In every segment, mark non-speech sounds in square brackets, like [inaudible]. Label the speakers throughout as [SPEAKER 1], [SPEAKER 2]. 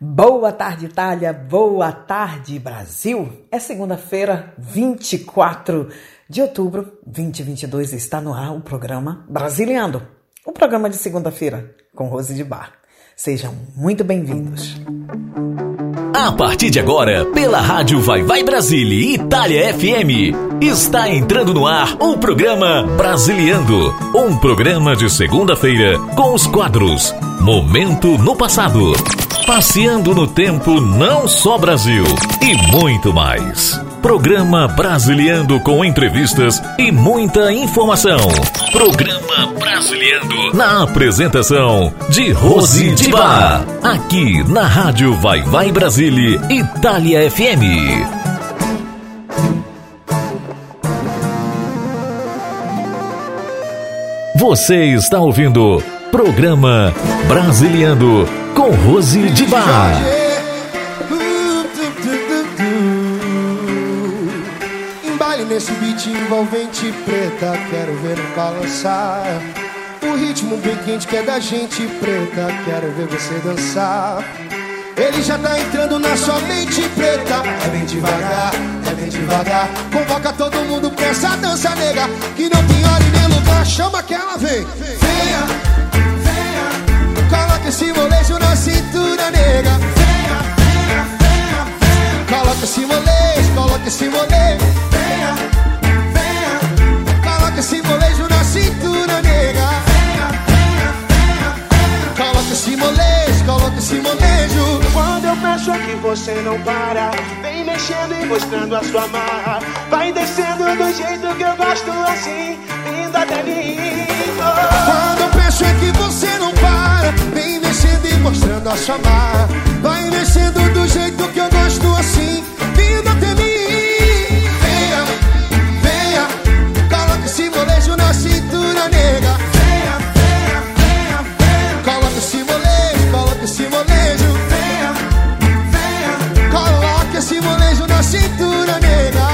[SPEAKER 1] Boa tarde, Itália. Boa tarde, Brasil. É segunda-feira, 24 de outubro de 2022. Está no ar o programa Brasiliando. O programa de segunda-feira com Rose de Bar. Sejam muito bem-vindos.
[SPEAKER 2] A partir de agora, pela Rádio Vai Vai Brasília e Itália FM, está entrando no ar o programa Brasiliando. Um programa de segunda-feira com os quadros Momento no Passado, Passeando no Tempo Não Só Brasil e muito mais. Programa Brasiliando com entrevistas e muita informação. Programa Brasiliando na apresentação de Rose de Bar. Aqui na Rádio Vai Vai Brasília, Itália FM. Você está ouvindo Programa Brasiliando com Rose de Bar.
[SPEAKER 3] Nesse beat envolvente preta, quero ver no balançar. O ritmo bem quente que é da gente preta, quero ver você dançar. Ele já tá entrando na sua mente preta. É bem devagar, é bem devagar. Convoca todo mundo pra essa dança nega. Que não tem hora e nem lugar. Chama que ela vem. Venha, venha. Coloca esse molejo na cintura nega. Venha, venha, venha, venha. Coloca esse molejo, coloca esse molejo. Venha, venha. Coloca esse molejo na cintura nega. Venha, venha, venha, venha. Coloca esse molejo, coloca esse molejo.
[SPEAKER 4] Quando eu peço aqui você não para Vem mexendo e mostrando a sua marra Vai descendo do jeito que eu gosto assim Vindo até mim.
[SPEAKER 3] Quando eu peço é que você não para Vem mexendo e mostrando a sua marra Vai mexendo do jeito que eu gosto assim Vindo até mim cintura nega Coloca esse molejo, coloca esse molejo Coloca esse molejo na cintura nega.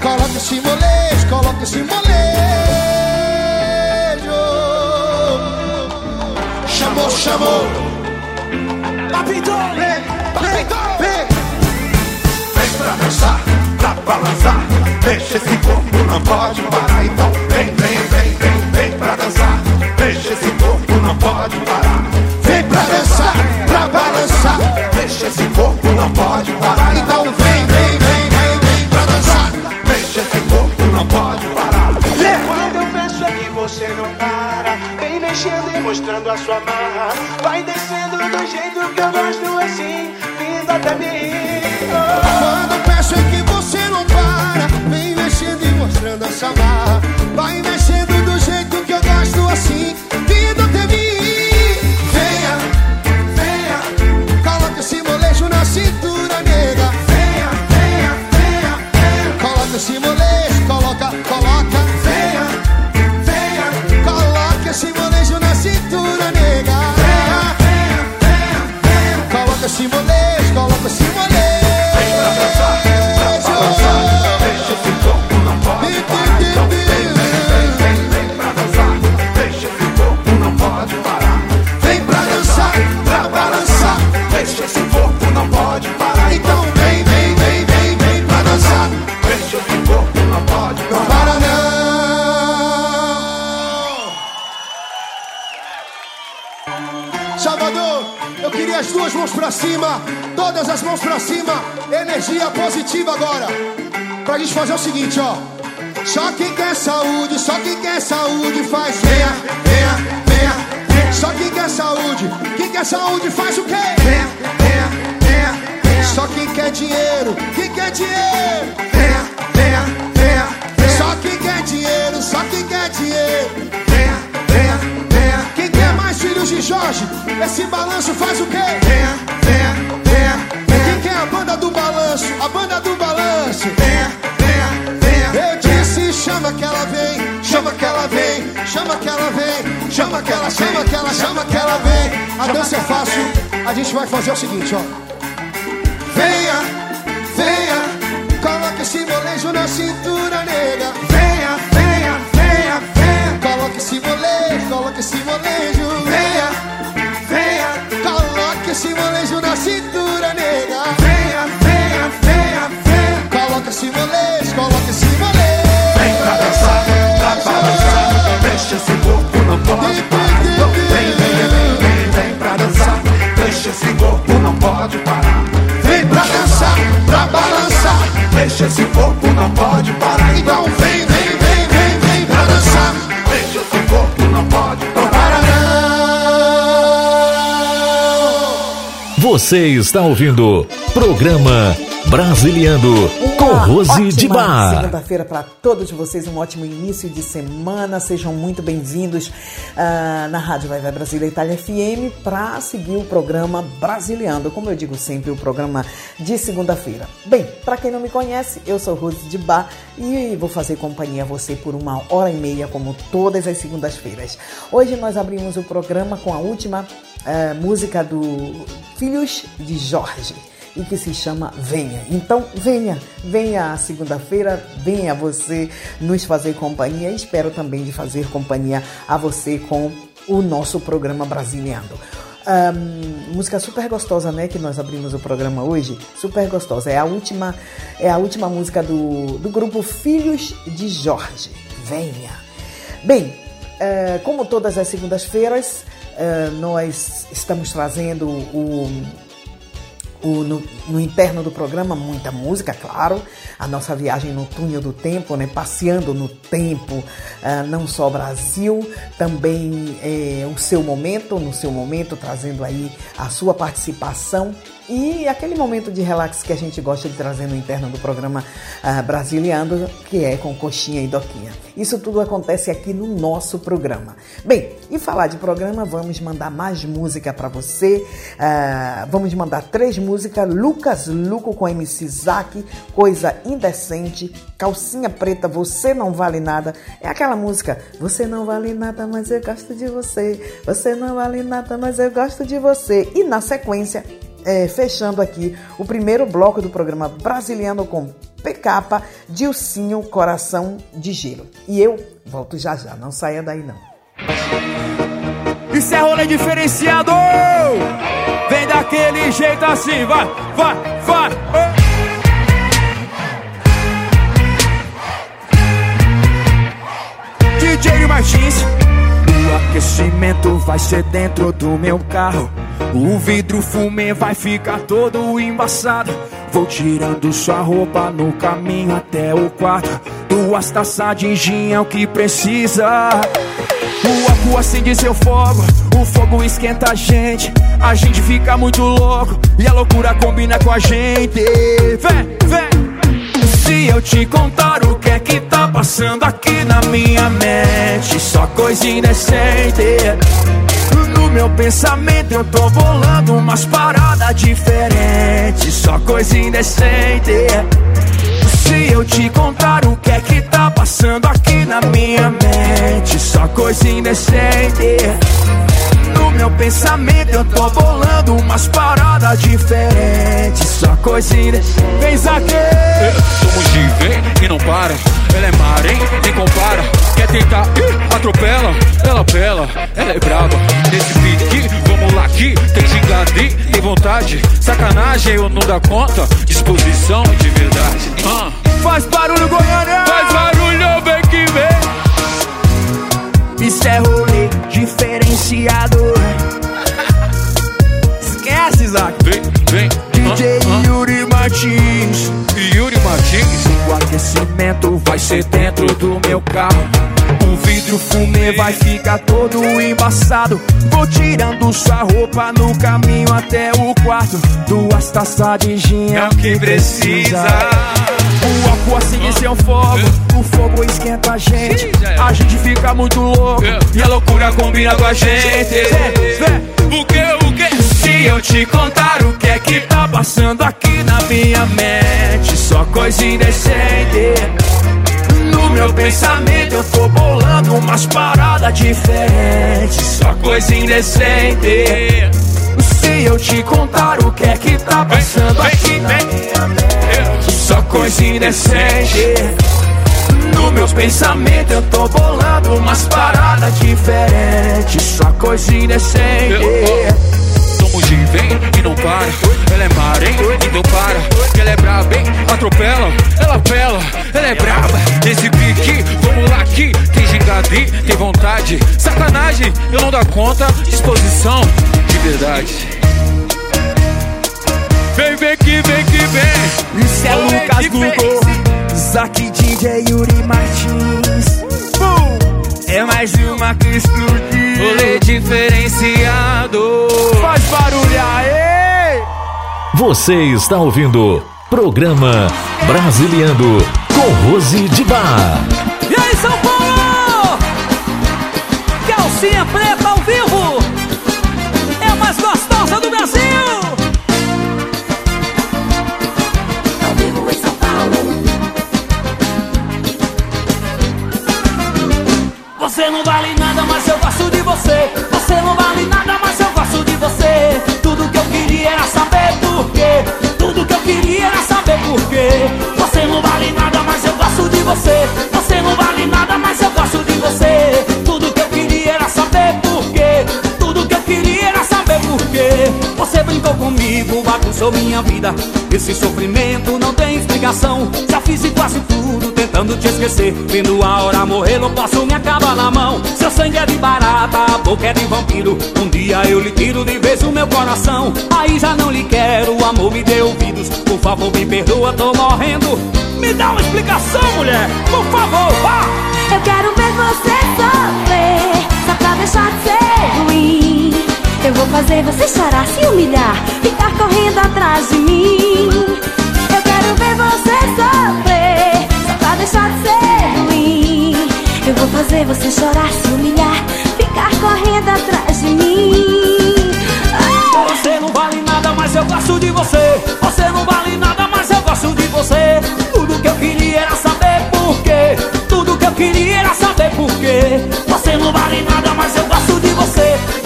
[SPEAKER 3] Coloca esse molejo, coloca esse Chamou, chamou.
[SPEAKER 4] Papito,
[SPEAKER 3] vem Vem
[SPEAKER 5] pra dançar, pra balançar. Deixa esse corpo, não pode parar pode parar.
[SPEAKER 3] Vem pra dançar, pra balançar.
[SPEAKER 5] Deixa esse corpo, não pode parar.
[SPEAKER 3] Então vem, vem, vem, vem, vem pra dançar.
[SPEAKER 5] Deixa esse corpo, não pode parar.
[SPEAKER 4] Quando eu peço aqui você não para. Vem mexendo e mostrando a sua marra Vai descendo do jeito que eu gosto assim Vindo até mim.
[SPEAKER 3] Quando eu peço é que você não para. Vem mexendo e mostrando essa marra Vai mexendo fazer o seguinte, ó Só quem quer saúde, só quem quer saúde faz Venha, venha, venha, Só quem quer saúde, quem quer saúde faz o quê? Venha, venha, venha, Só quem quer dinheiro, quem quer dinheiro Venha, venha, venha, Só quem quer dinheiro, só quem quer dinheiro Venha, venha, venha Quem quer mais filhos de Jorge? Esse balanço faz o quê? Venha, venha, venha Quem quer a banda do balanço? A banda do Chama que ela vem Chama que ela, chama que ela, chama que ela vem. A dança é fácil. A gente vai fazer o seguinte, ó. Venha, venha Coloca esse molejo na cintura, nega. Venha, venha, venha, venha. Coloca esse molejo, coloca esse molejo. Venha, venha pode parar. Então vem, vem, vem, vem, vem pra dançar. Deixa esse corpo, não pode parar. Vem pra dançar, pra balançar. Deixa esse corpo, não pode parar. Então vem, vem, vem, vem, vem pra dançar. Deixa esse corpo, não pode parar.
[SPEAKER 2] Você está ouvindo programa Brasiliano com Rose de Bar.
[SPEAKER 1] Segunda-feira para todos vocês, um ótimo início de semana. Sejam muito bem-vindos ah, na Rádio Vai Vai Brasília Itália FM para seguir o programa Brasiliando, como eu digo sempre, o programa de segunda-feira. Bem, para quem não me conhece, eu sou Rose de Bar e vou fazer companhia a você por uma hora e meia, como todas as segundas-feiras. Hoje nós abrimos o programa com a última ah, música do Filhos de Jorge e que se chama Venha. Então, venha, venha a segunda-feira, venha você nos fazer companhia. Espero também de fazer companhia a você com o nosso programa Brasiliano. Ahn, música super gostosa, né? Que nós abrimos o programa hoje. Super gostosa. É a última, é a última música do, do grupo Filhos de Jorge. Venha. Bem, eh, como todas as segundas-feiras, eh, nós estamos trazendo o o- no, no interno do programa, muita música, claro. A nossa viagem no túnel do tempo, né? Passeando no tempo, ah, não só Brasil, também eh, o seu momento, no seu momento, trazendo aí a sua participação e aquele momento de relax que a gente gosta de trazer no interno do programa ah, Brasiliano, que é com Coxinha e Doquinha. Isso tudo acontece aqui no nosso programa. Bem, e falar de programa, vamos mandar mais música para você. Ah, vamos mandar três músicas: Lucas Luco com MC Zack, Coisa Indecente, Calcinha Preta, Você Não Vale Nada. É aquela música: Você não vale nada, mas eu gosto de você. Você não vale nada, mas eu gosto de você. E na sequência, é, fechando aqui o primeiro bloco do programa Brasiliano com PK, Dilcinho Coração de Gelo. E eu volto já já, não saia daí não.
[SPEAKER 6] Isso é rolê diferenciado! Daquele jeito assim, vai, vai, vai! DJ Martins, o aquecimento vai ser dentro do meu carro. O vidro fumê vai ficar todo embaçado. Vou tirando sua roupa no caminho até o quarto. Duas taças de gin é o que precisa. O álcool acende seu fogo, o fogo esquenta a gente. A gente fica muito louco e a loucura combina com a gente. Vem, vem. Se eu te contar o que é que tá passando aqui na minha mente, só coisa indecente. Meu pensamento eu tô bolando umas paradas diferentes, só coisa indecente. Se eu te contar o que é que tá passando aqui na minha mente, só coisa indecente. No meu pensamento eu tô bolando umas paradas diferentes, só coisa indecente. Vem Zaque!
[SPEAKER 7] Somos de vem e não para. Ela é mar, hein? Nem compara. Quer tentar? Ih, atropela. Ela pela, ela é braba. Nesse pique, vamos lá aqui. Tem gingadi, tem vontade. Sacanagem, eu não dá conta. Disposição de verdade. Ah.
[SPEAKER 6] Faz barulho, Goiânia!
[SPEAKER 7] Faz barulho,
[SPEAKER 6] Isso é rolê diferenciado. Esquece, Zaque!
[SPEAKER 7] Vem, vem.
[SPEAKER 6] DJ
[SPEAKER 7] Ah,
[SPEAKER 6] Yuri Martins.
[SPEAKER 7] Yuri Martins.
[SPEAKER 6] O aquecimento vai ser dentro do meu carro. O vidro fumê vai ficar todo embaçado. Vou tirando sua roupa no caminho até o quarto. Duas taças de gin
[SPEAKER 7] É o que precisa.
[SPEAKER 6] O álcool acende seu fogo, o fogo esquenta a gente.
[SPEAKER 7] É.
[SPEAKER 6] A gente fica muito louco
[SPEAKER 7] É.
[SPEAKER 6] e a loucura combina com a gente.
[SPEAKER 7] O que, o que?
[SPEAKER 6] Se eu te contar o que é que tá passando aqui na minha mente, só coisa indecente. No meu pensamento eu tô bolando umas paradas diferentes, só coisa indecente. Se eu te contar o que é que tá passando aqui na minha mente, só coisa indecente. No meus pensamentos eu tô bolando umas paradas diferentes, só coisa indecente.
[SPEAKER 7] Somos de vem e não para. Ela é mar, hein? Então para. Ela é braba, hein? Atropela, ela pela, ela é braba. Nesse pique, vamos lá aqui. Tem gingadi, tem vontade. Sacanagem, eu não dá conta. Disposição de verdade. Vem, que vem que vem.
[SPEAKER 6] Isso é
[SPEAKER 7] Rolê
[SPEAKER 6] Lucas. Google, Zaque DJ Yuri Martins. É mais uma que explodiu.
[SPEAKER 7] Rolê diferenciado.
[SPEAKER 6] Faz barulho aí!
[SPEAKER 2] Você está ouvindo Programa Brasiliando com Rose de Bar.
[SPEAKER 8] E aí, São Paulo? Calcinha preta ao vivo. Você não vale nada, mas eu gosto de você. Você não vale nada, mas eu gosto de você. Tudo que eu queria era saber por quê. Tudo que eu queria era saber por quê. Você não vale nada, mas eu gosto de você. Você não vale nada, mas eu gosto de você. Tudo que Você brincou comigo, bagunçou minha vida. Esse sofrimento não tem explicação. Já fiz quase tudo tentando te esquecer. Vendo a hora morrer, não posso me acabar na mão. Seu sangue é de barata, a boca é de vampiro. Um dia eu lhe tiro de vez o meu coração. Aí já não lhe quero, o amor me dê ouvidos. Por favor, me perdoa, tô morrendo. Me dá uma explicação, mulher, por favor, vá!
[SPEAKER 9] Eu quero ver você sofrer, só pra deixar de ser ruim. Eu vou fazer você chorar, se humilhar, ficar correndo atrás de mim. Eu quero ver você sofrer, só pra deixar de ser ruim. Eu vou fazer você chorar, se humilhar, ficar correndo atrás de mim. Ah!
[SPEAKER 8] Você não vale nada, mas eu gosto de você. Você não vale nada, mas eu gosto de você. Tudo que eu queria era saber por quê. Tudo que eu queria era saber por quê. Você não vale nada, mas eu gosto de você.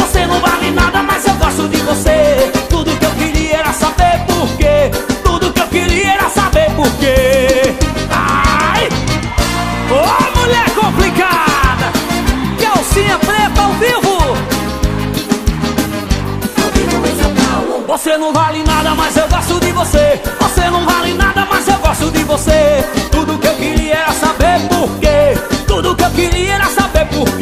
[SPEAKER 8] Vale nada, mas eu gosto de você. Tudo que eu queria era saber por quê. Tudo que eu queria era saber por quê. Ai! Ô mulher complicada! Calcinha preta ao vivo! Você não vale nada, mas eu gosto de você. Você não vale nada, mas eu gosto de você. Tudo que eu queria era saber por quê. Tudo que eu queria era saber por quê.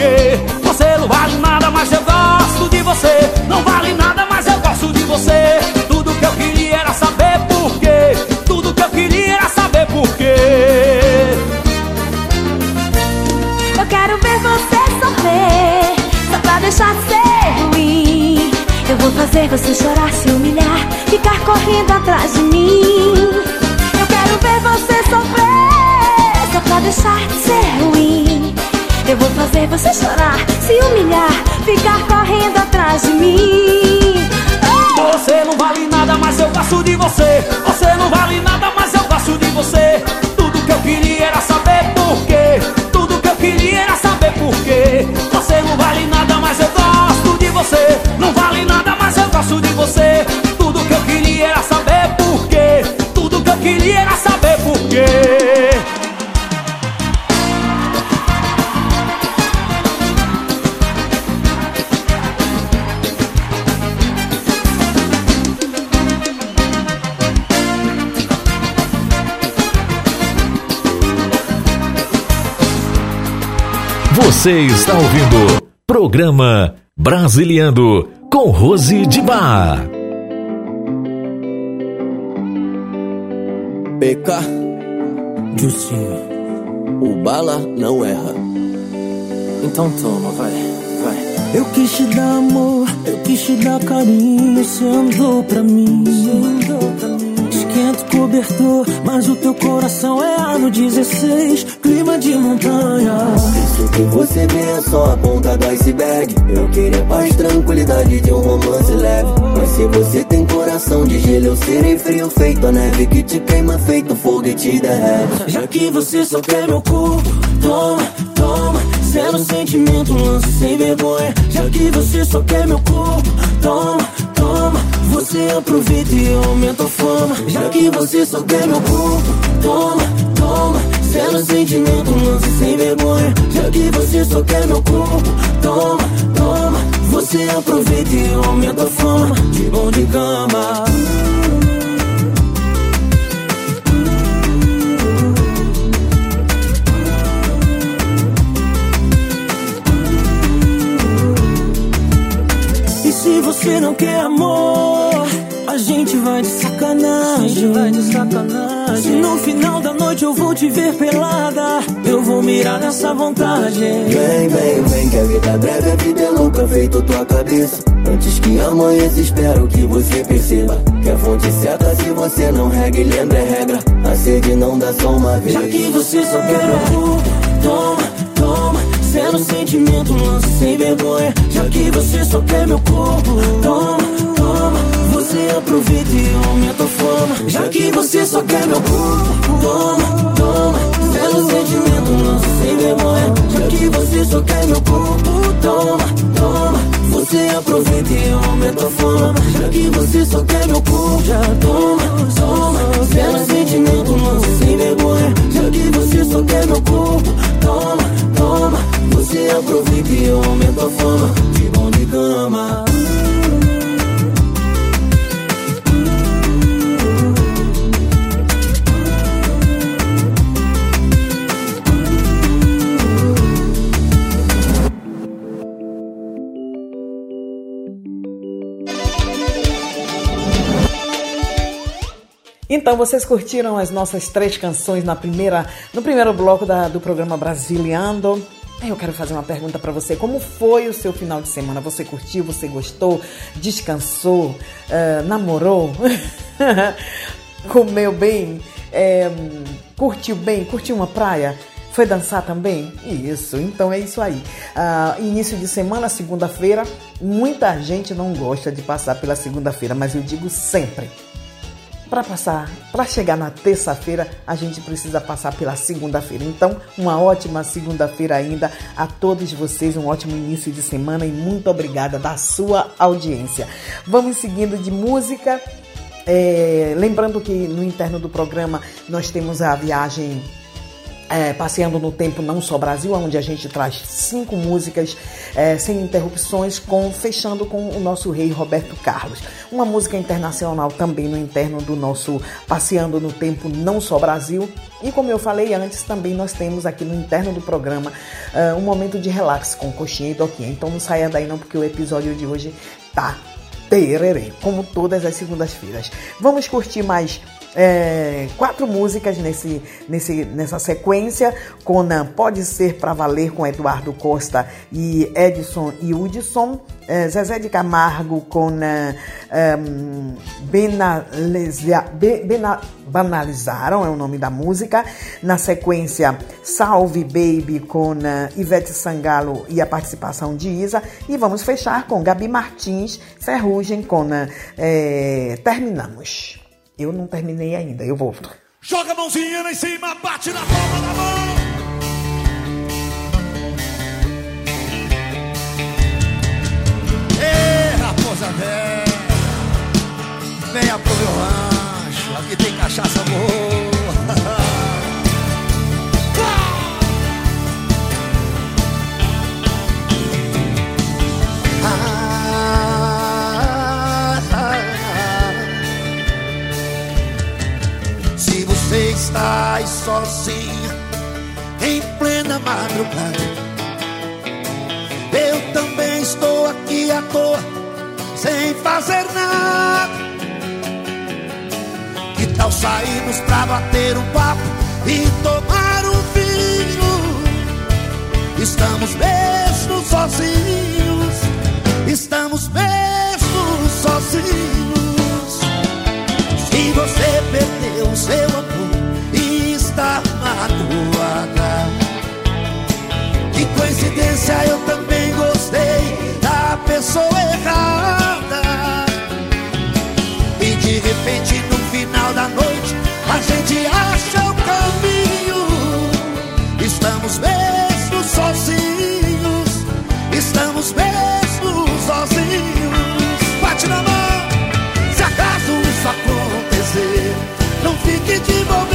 [SPEAKER 9] Fazer você chorar, se humilhar, ficar correndo atrás de mim. Eu quero ver você sofrer, só pra deixar de ser ruim. Eu vou fazer você chorar, se humilhar, ficar correndo atrás de mim.
[SPEAKER 8] Você não vale nada, mas eu gosto de você. Você não vale nada, mas eu gosto de você. Tudo que eu queria era saber por quê. Tudo que eu queria era saber por quê. Você não vale nada, mas eu gosto de você. Você. Tudo que eu queria era saber por quê. Tudo que eu queria era saber por quê.
[SPEAKER 2] Você está ouvindo Programa Brasiliando com Rose de Bar.
[SPEAKER 10] PK Jucinho O bala não erra Então toma, vai, vai
[SPEAKER 11] Eu quis te dar amor, eu quis te dar carinho, você andou pra mim. Esquenta o cobertor, mas o teu coração é ano 16, clima de montanha.
[SPEAKER 10] Isso que você vê é só a ponta do iceberg Eu queria paz, tranquilidade de um romance leve Mas se você tem coração de gelo Eu serei frio feito a neve Que te queima feito fogo e te derrete
[SPEAKER 11] Já que você só quer meu corpo, toma, toma. Zero sentimento, lance sem vergonha. Já que você só quer meu corpo, toma, toma. Você aproveita e aumenta a fama. Já que você só quer meu corpo, toma, toma. Zero sentimento, lance sem vergonha. Já que você só quer meu corpo, toma, toma. Você aproveita e aumenta a fama. De bom de cama. Se você não quer amor, a gente vai de sacanagem. vai de sacanagem. Se no final da noite eu vou te ver pelada, eu vou mirar nessa vontade.
[SPEAKER 10] Vem, vem, vem, que a vida é breve, a vida é louca, feito tua cabeça. Antes que amanheça, espero que você perceba Que a fonte certa, se você não rega e lembra é regra A sede não dá só uma vez
[SPEAKER 12] Já que você só quer toma, toma Zero sentimento, lance sem vergonha. Já que você só quer meu corpo, toma, toma. Você aproveita e aumenta a fama Já que você só quer meu corpo, toma, toma. Zero sentimento, lance sem vergonha. Já que você só quer meu corpo, toma, toma. Você aproveita e aumenta a fama Já que você só quer meu corpo Já toma, toma. Zero sentimento, lance sem vergonha. Já que você só quer meu corpo toma Você aproveita e aumenta a fama De bom de cama
[SPEAKER 1] Então, vocês curtiram as nossas três canções na primeira, no primeiro bloco da, do programa Brasiliando? Eu quero fazer uma pergunta para você. Como foi o seu final de semana? Você curtiu? Você gostou? Descansou? Uh, namorou? [laughs] Comeu bem? É, curtiu bem? Curtiu uma praia? Foi dançar também? Isso, então é isso aí. Uh, início de semana, segunda-feira. Muita gente não gosta de passar pela segunda-feira, mas eu digo sempre para passar, para chegar na terça-feira, a gente precisa passar pela segunda-feira. Então, uma ótima segunda-feira ainda a todos vocês, um ótimo início de semana e muito obrigada da sua audiência. Vamos seguindo de música. É, lembrando que no interno do programa nós temos a viagem é, Passeando no Tempo Não Só Brasil, onde a gente traz cinco músicas é, sem interrupções, com fechando com o nosso rei Roberto Carlos. Uma música internacional também no interno do nosso Passeando no Tempo Não Só Brasil. E como eu falei antes, também nós temos aqui no interno do programa uh, um momento de relax com coxinha e doquinha. Então não saia daí não, porque o episódio de hoje tá tererê, como todas as segundas-feiras. Vamos curtir mais é, quatro músicas nesse, nesse, nessa sequência. Conan Pode Ser Pra Valer com Eduardo Costa e Edson e Hudson. É, Zezé de Camargo com Benalesia, Bena, Banalizaram, é o nome da música. Na sequência, Salve Baby com Ivete Sangalo e a participação de Isa. E vamos fechar com Gabi Martins, Ferrugem uh, é, Terminamos. Eu não terminei ainda, eu volto.
[SPEAKER 13] Joga a mãozinha lá em cima, bate na palma da mão. Ei, raposa velha, venha pro meu rancho, aqui tem cachaça boa. Estás sozinha em plena madrugada. Eu também estou aqui à toa, sem fazer nada. Que tal sairmos pra bater um papo e tomar um vinho? Estamos mesmo sozinhos, estamos mesmo sozinhos. Se você perdeu o seu amor está magoada. Que coincidência, eu também gostei da pessoa errada. E de repente, no final da noite, a gente acha o caminho. Estamos mesmo sozinhos, estamos mesmo sozinhos. Bate na mão, se acaso isso acontecer, não fique de bobeira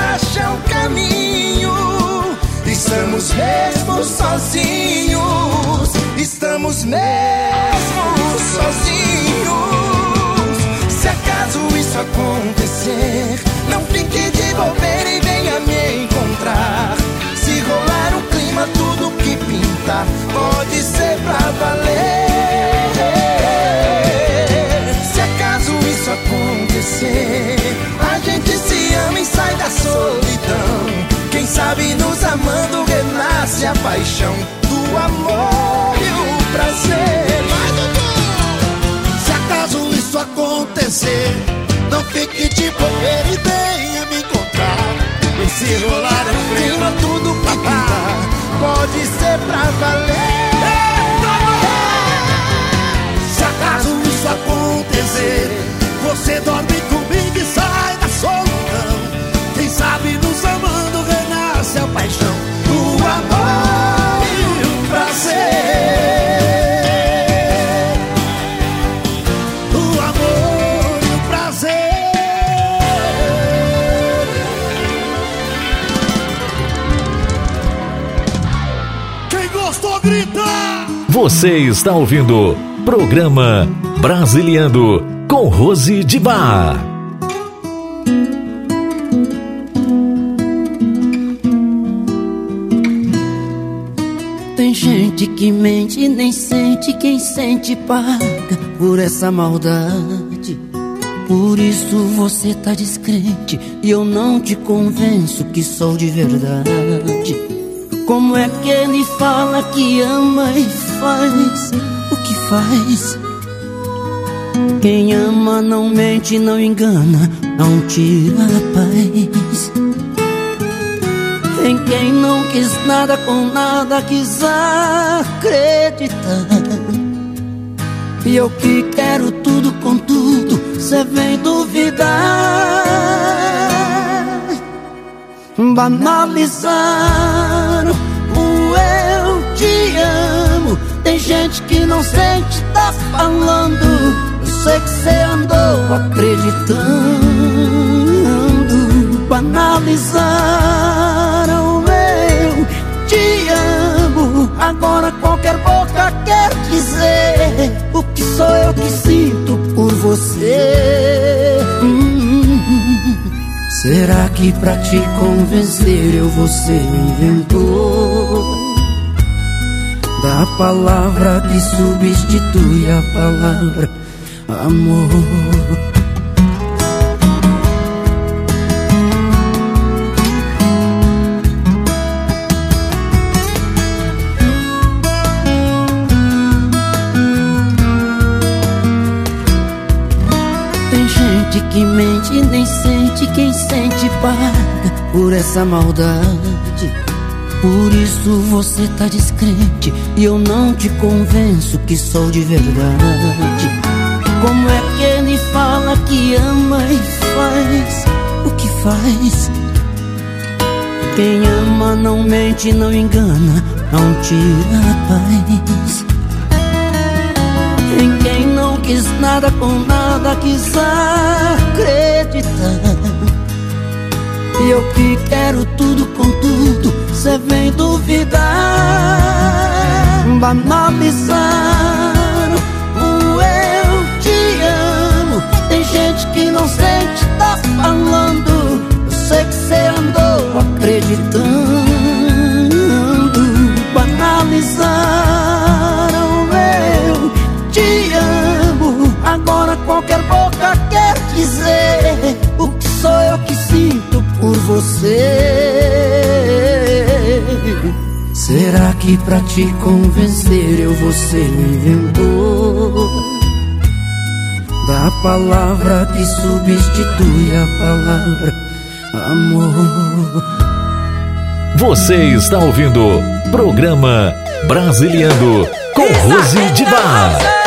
[SPEAKER 12] acha um caminho. Estamos mesmo sozinhos. Estamos mesmo sozinhos. Se acaso isso acontecer, não fique de bobeira e venha me encontrar. Se rolar um clima, tudo que pinta pode ser pra valer. Sabe nos amando renasce a paixão do amor e o prazer.
[SPEAKER 13] Se acaso isso acontecer, não fique de bobeira e venha me encontrar.
[SPEAKER 12] E se rolar um clima, tudo que pintar pode ser pra valer.
[SPEAKER 13] Se acaso isso acontecer, você dorme comigo e sai da solidão. Quem sabe nos amando a paixão do amor e o prazer. Do amor e o prazer. Quem gostou, grita!
[SPEAKER 2] Você está ouvindo Programa Brasiliando com Rose de Bar.
[SPEAKER 12] Gente que mente nem sente, quem sente paga por essa maldade. Por isso você tá descrente e eu não te convenço que sou de verdade. Como é que ele fala que ama e faz o que faz? Quem ama não mente, não engana, não tira a paz. Tem quem não quis nada com nada, quis acreditar. E eu que quero tudo com tudo, cê vem duvidar. Banalizaram o eu te amo. Tem gente que não sente, tá falando. Eu sei que cê andou acreditando. Banalizaram Agora qualquer boca quer dizer o que sou eu que sinto por você. Hum, Será que pra te convencer eu o inventor da palavra que substitui a palavra amor? Que mente nem sente, quem sente paga por essa maldade. Por isso você tá descrente e eu não te convenço que sou de verdade. Como é que ele fala que ama e faz o que faz? Quem ama não mente, não engana, não tira a paz. Quis nada com nada, quis acreditar. E eu que quero tudo com tudo, cê vem duvidar. Banalizaram o eu te amo. Tem gente que não sente, tá falando. Eu sei que cê andou acreditando. Banalizaram você. Será que pra te convencer eu vou ser o inventor da palavra que substitui a palavra amor?
[SPEAKER 2] Você está ouvindo Programa Brasiliando com Rose de Bar.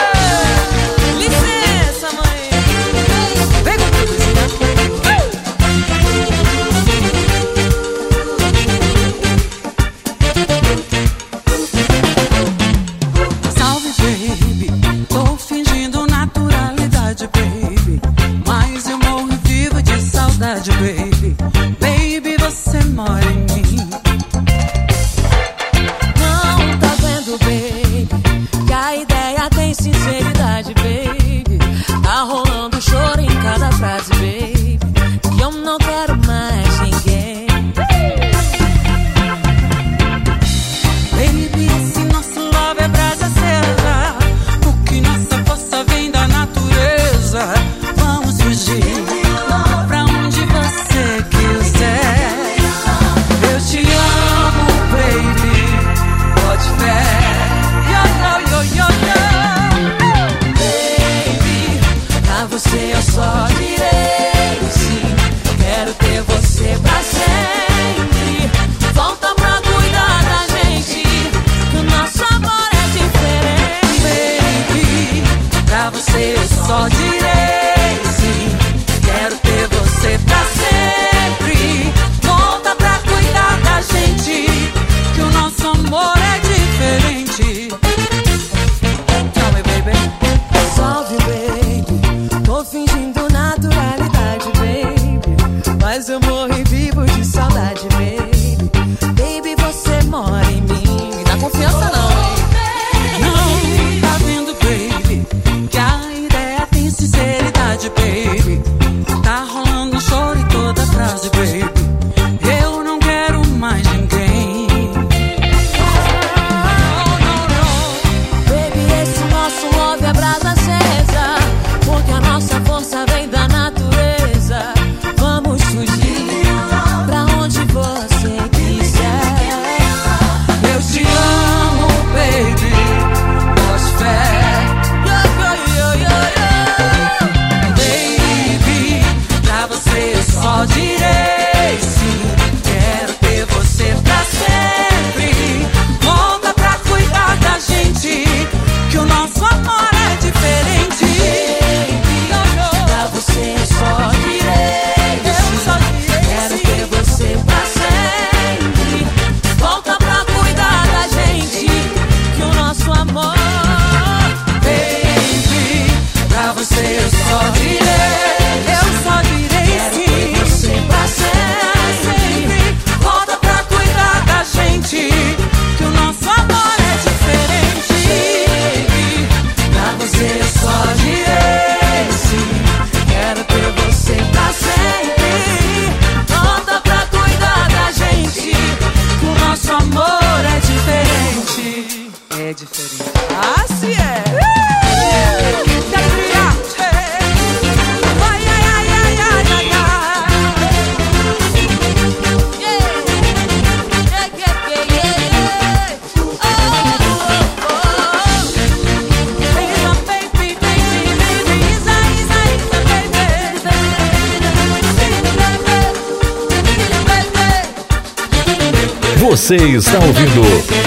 [SPEAKER 2] Você está ouvindo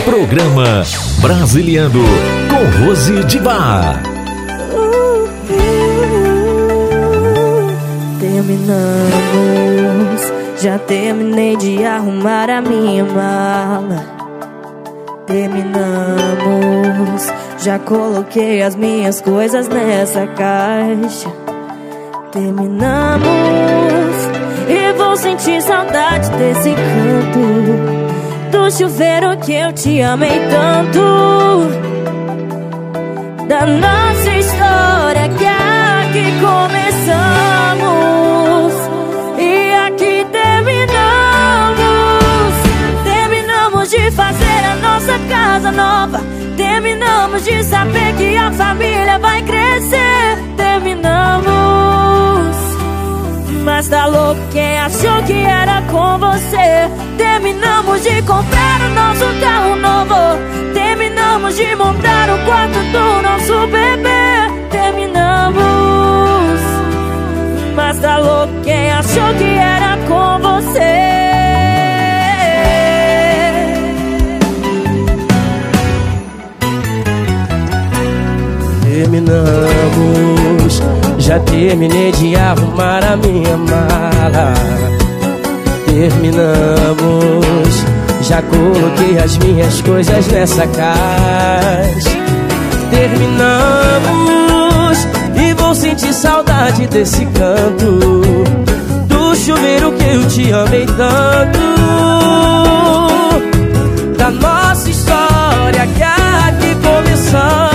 [SPEAKER 2] Programa Brasiliando com Rose de Bar.
[SPEAKER 14] Terminamos, já terminei de arrumar a minha mala. Terminamos, já coloquei as minhas coisas nessa caixa. Terminamos, e vou sentir saudade desse canto. Do chuveiro que eu te amei tanto. Da nossa história que aqui começamos e aqui terminamos. Terminamos de fazer a nossa casa nova. Terminamos de saber que a família vai crescer. Terminamos. Mas tá louco quem achou que era com você. Terminamos de comprar o nosso carro novo. Terminamos de montar o quarto do nosso bebê. Terminamos. Mas tá louco quem achou que era com você.
[SPEAKER 15] Terminamos, já terminei de arrumar a minha mala. Terminamos, já coloquei as minhas coisas nessa caixa. Terminamos, e vou sentir saudade desse canto. Do chuveiro que eu te amei tanto. Da nossa história que aqui começamos.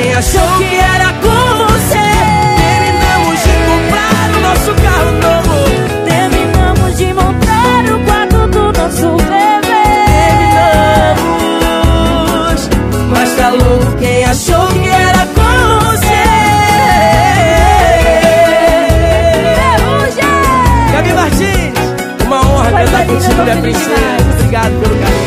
[SPEAKER 15] Quem achou que era com você. Terminamos de comprar o nosso carro novo. Terminamos de montar o quarto do nosso bebê. Terminamos. Mas tá louco quem achou que era com você. Gabi Martins, uma honra cantar contigo, minha princesa. Obrigado pelo carinho.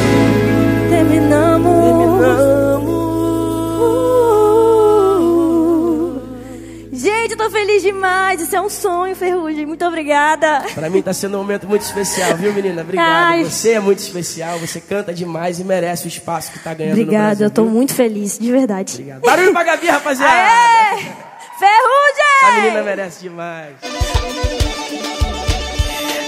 [SPEAKER 14] Demais. Isso é um sonho, Ferrugem. Muito obrigada.
[SPEAKER 15] Pra mim tá sendo um momento muito especial, viu, menina? Obrigado.
[SPEAKER 14] Ai.
[SPEAKER 15] Você é muito especial, você canta demais e merece o espaço que tá ganhando no
[SPEAKER 14] Obrigada,
[SPEAKER 15] Brasil.
[SPEAKER 14] eu tô
[SPEAKER 15] viu?
[SPEAKER 14] muito feliz, de verdade.
[SPEAKER 15] Obrigado. Barulho pra Gabi, rapaziada!
[SPEAKER 14] Aê! Ferrugem!
[SPEAKER 15] Essa menina merece demais.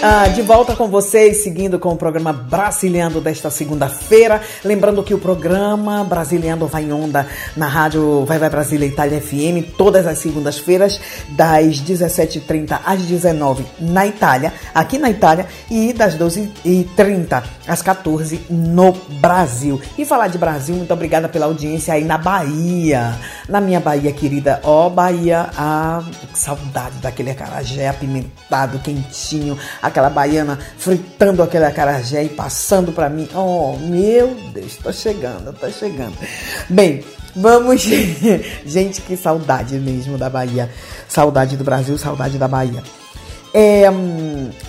[SPEAKER 1] Ah, de volta com vocês, seguindo com o programa Brasiliando desta segunda-feira. Lembrando que o programa Brasiliando vai em onda na rádio Vai Vai Brasília Itália FM, todas as segundas-feiras, das 17h30 às 19 na Itália, aqui na Itália, e das 12h30 às 14 no Brasil. E falar de Brasil, muito obrigada pela audiência aí na Bahia, na minha Bahia querida. Ó, Bahia, ah, que saudade daquele acarajé apimentado, quentinho, aquela baiana fritando aquele acarajé e passando pra mim. Oh, meu Deus, tô chegando, tô chegando. Bem, vamos. [laughs] Gente, que saudade mesmo da Bahia. Saudade do Brasil, saudade da Bahia. É,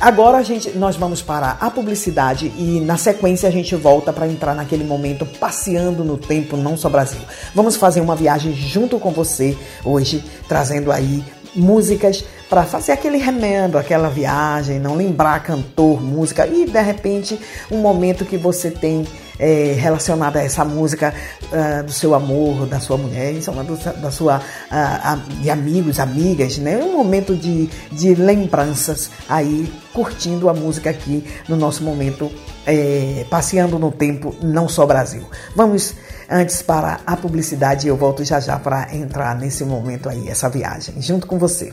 [SPEAKER 1] agora a gente, nós vamos para a publicidade e na sequência a gente volta para entrar naquele momento passeando no tempo, não só Brasil. Vamos fazer uma viagem junto com você hoje, trazendo aí músicas para fazer aquele remendo, aquela viagem, não lembrar cantor, música e de repente um momento que você tem é, a essa música ah, do seu amor, da sua mulher, do- da sua a- de amigos, amigas, né? Um momento de, de lembranças aí curtindo a música aqui no nosso momento é, passeando no tempo não só Brasil. Vamos antes para a publicidade e eu volto já já para entrar nesse momento aí, essa viagem, junto com você.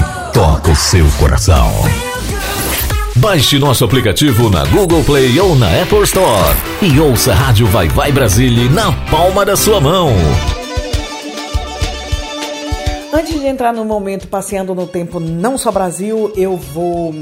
[SPEAKER 2] toca o seu coração. Baixe nosso aplicativo na Google Play ou na Apple Store e ouça a Rádio Vai Vai Brasília na palma da sua mão.
[SPEAKER 1] Antes de entrar no momento passeando no tempo não só Brasil, eu vou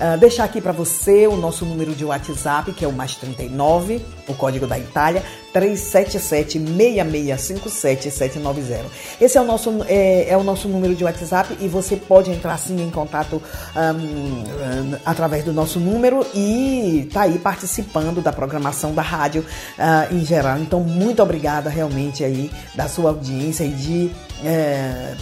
[SPEAKER 1] ah, deixar aqui para você o nosso número de WhatsApp, que é o mais 39, o código da Itália, 377-6657-790. Esse é o, nosso, é, é o nosso número de WhatsApp e você pode entrar sim em contato ahm, ah, através do nosso número e tá aí participando da programação da rádio ah, em geral. Então, muito obrigada realmente aí da sua audiência e de eh,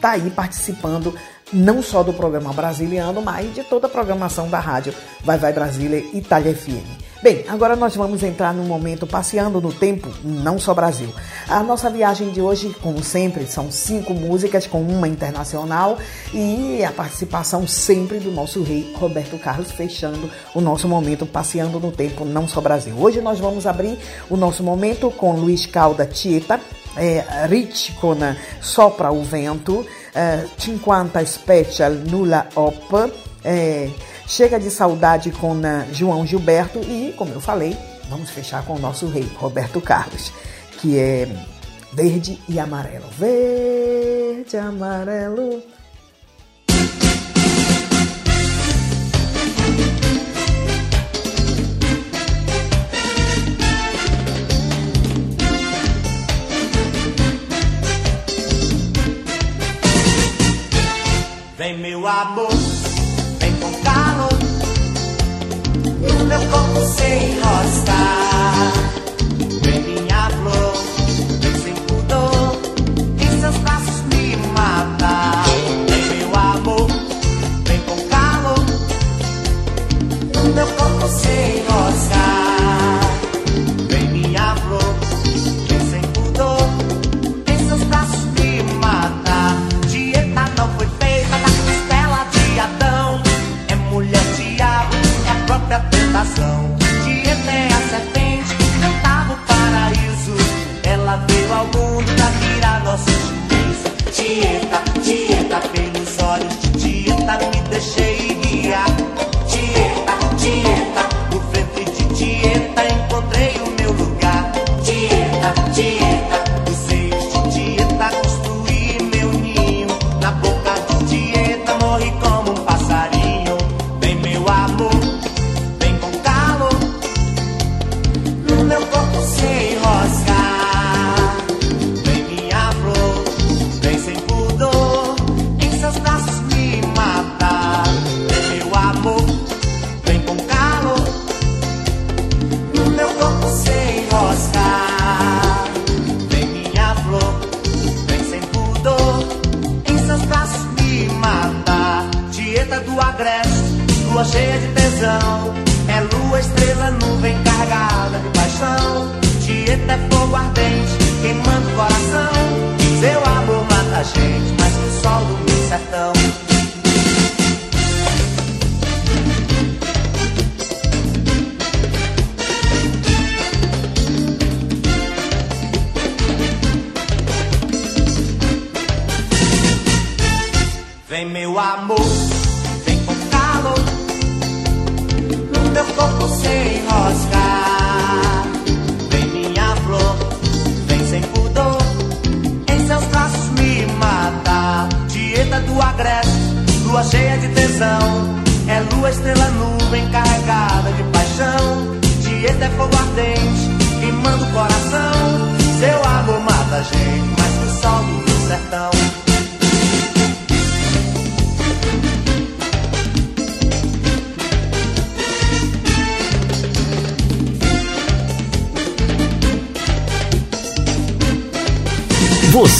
[SPEAKER 1] tá aí participando não só do programa Brasiliano, mas de toda a programação da rádio Vai Vai Brasília Itália FM. Bem, agora nós vamos entrar no momento passeando no tempo, não só Brasil. A nossa viagem de hoje, como sempre, são cinco músicas com uma internacional e a participação sempre do nosso rei Roberto Carlos, fechando o nosso momento passeando no tempo, não só Brasil. Hoje nós vamos abrir o nosso momento com Luiz Calda Tieta, é, Rich con Sopra o Vento, é, 50 Special Nulla Op, é, Chega de Saudade com eh, João Gilberto e, como eu falei, vamos fechar com o nosso rei, Roberto Carlos, que é verde e amarelo. Verde, amarelo.
[SPEAKER 4] Vem meu amor, vem com calor. No meu corpo sem enroscar tentação Dieta é a serpente que cantava o paraíso. Ela veio ao mundo pra virar nosso juízo Dieta, dieta, pelos olhos de dieta me deixei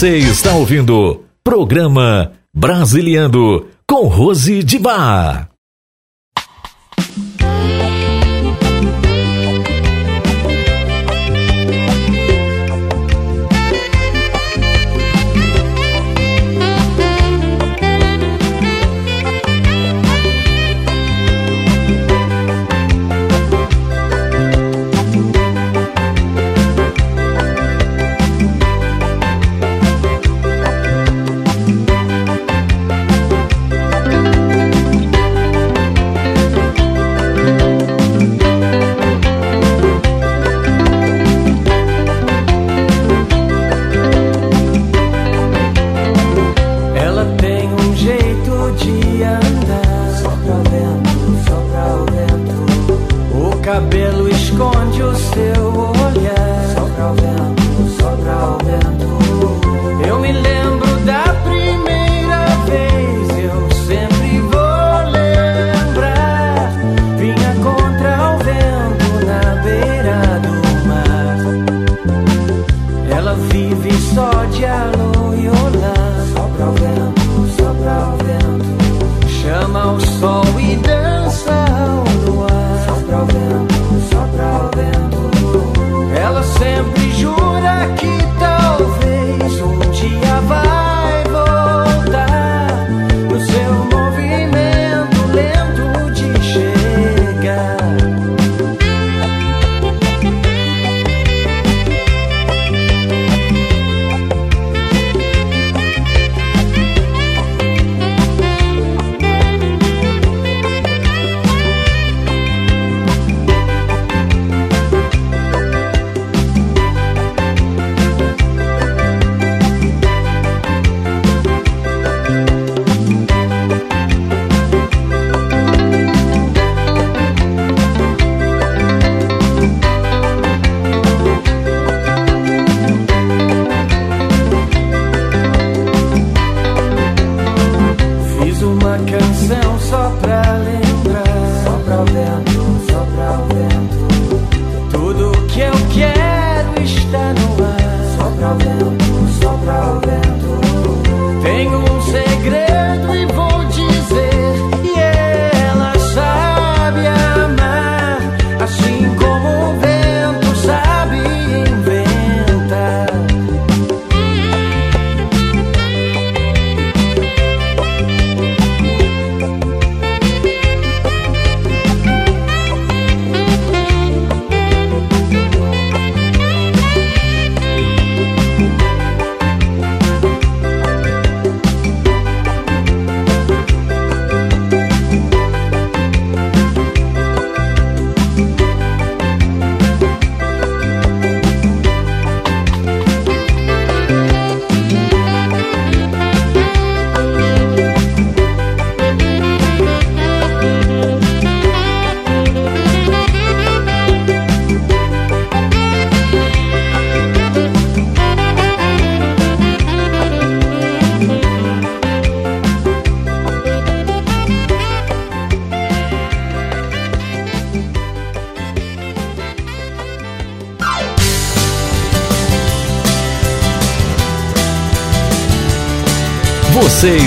[SPEAKER 2] Você está ouvindo programa Brasiliando com Rose de Bar.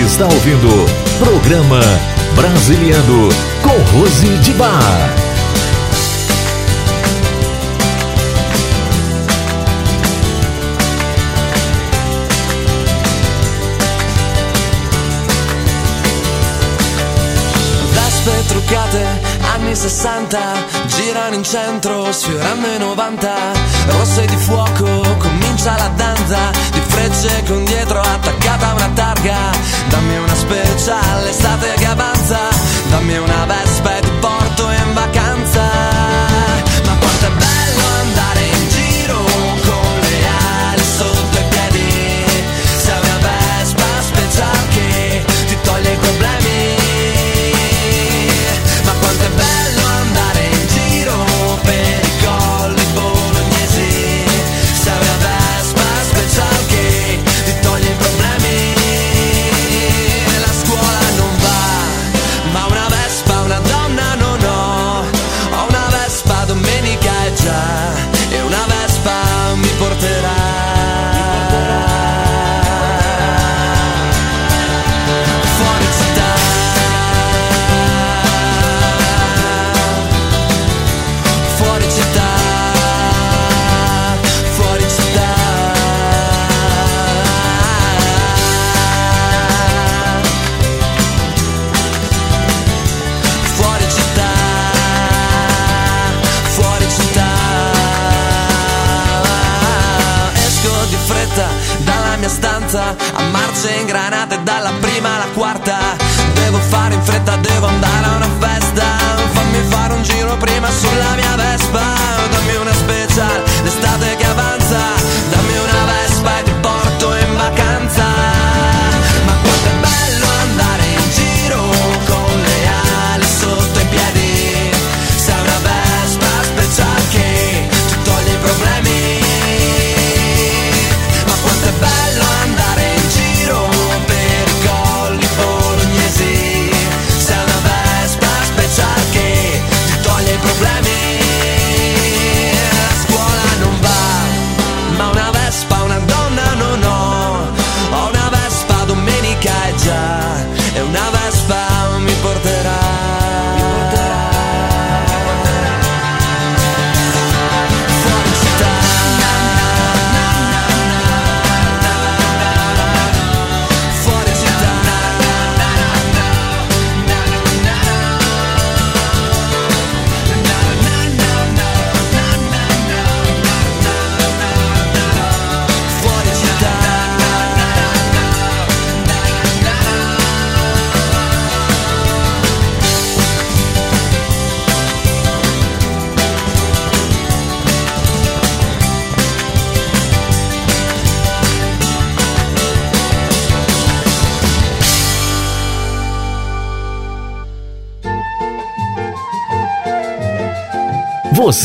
[SPEAKER 12] está
[SPEAKER 2] ouvindo Programa Brasiliano com Rose de Bar.
[SPEAKER 16] Truccate, anni 60, girano in centro, sfiorando i 90, rosse di fuoco, comincia la danza, di frecce con dietro attaccata uma una targa, Dammi una speciale estate che avanza, dammi una bella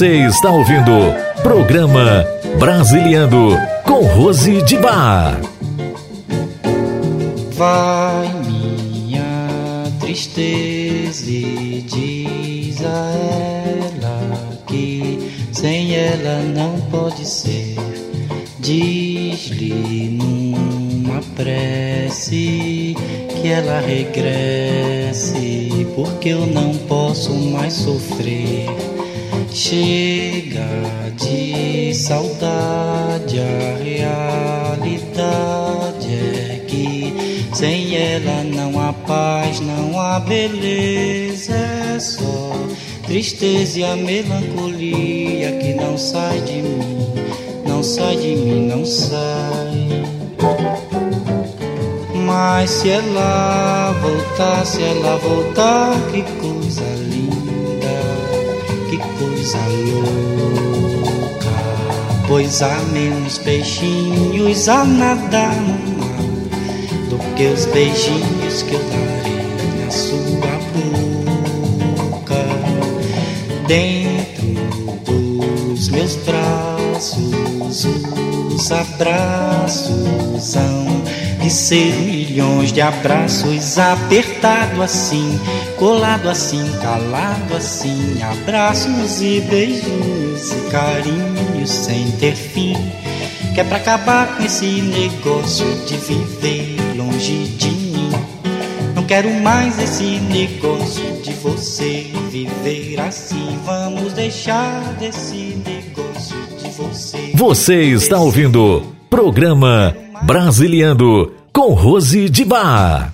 [SPEAKER 2] Você está ouvindo programa Brasiliando com Rose de Bar.
[SPEAKER 17] Vai minha tristeza e diz a ela que sem ela não pode ser. Diz-lhe numa prece que ela regresse, porque eu não posso mais sofrer. Chega de saudade, a realidade é que sem ela não há paz, não há beleza, é só tristeza e a melancolia que não sai de mim, não sai de mim, não sai. Mas se ela voltar, se ela voltar, que coisa Pois há menos peixinhos a nadar no mar do que os beijinhos que eu darei na sua boca. Dentro dos meus braços, os abraços hão de ser milhões de abraços apertado assim, colado assim, calado assim, abraços e beijos e carinhos sem ter fim. Que é pra acabar com esse negócio de viver longe de mim. Não quero mais esse negócio de você viver assim. Vamos deixar desse negócio de você.
[SPEAKER 2] Você está ouvindo programa Brasiliando com Rose de Bar.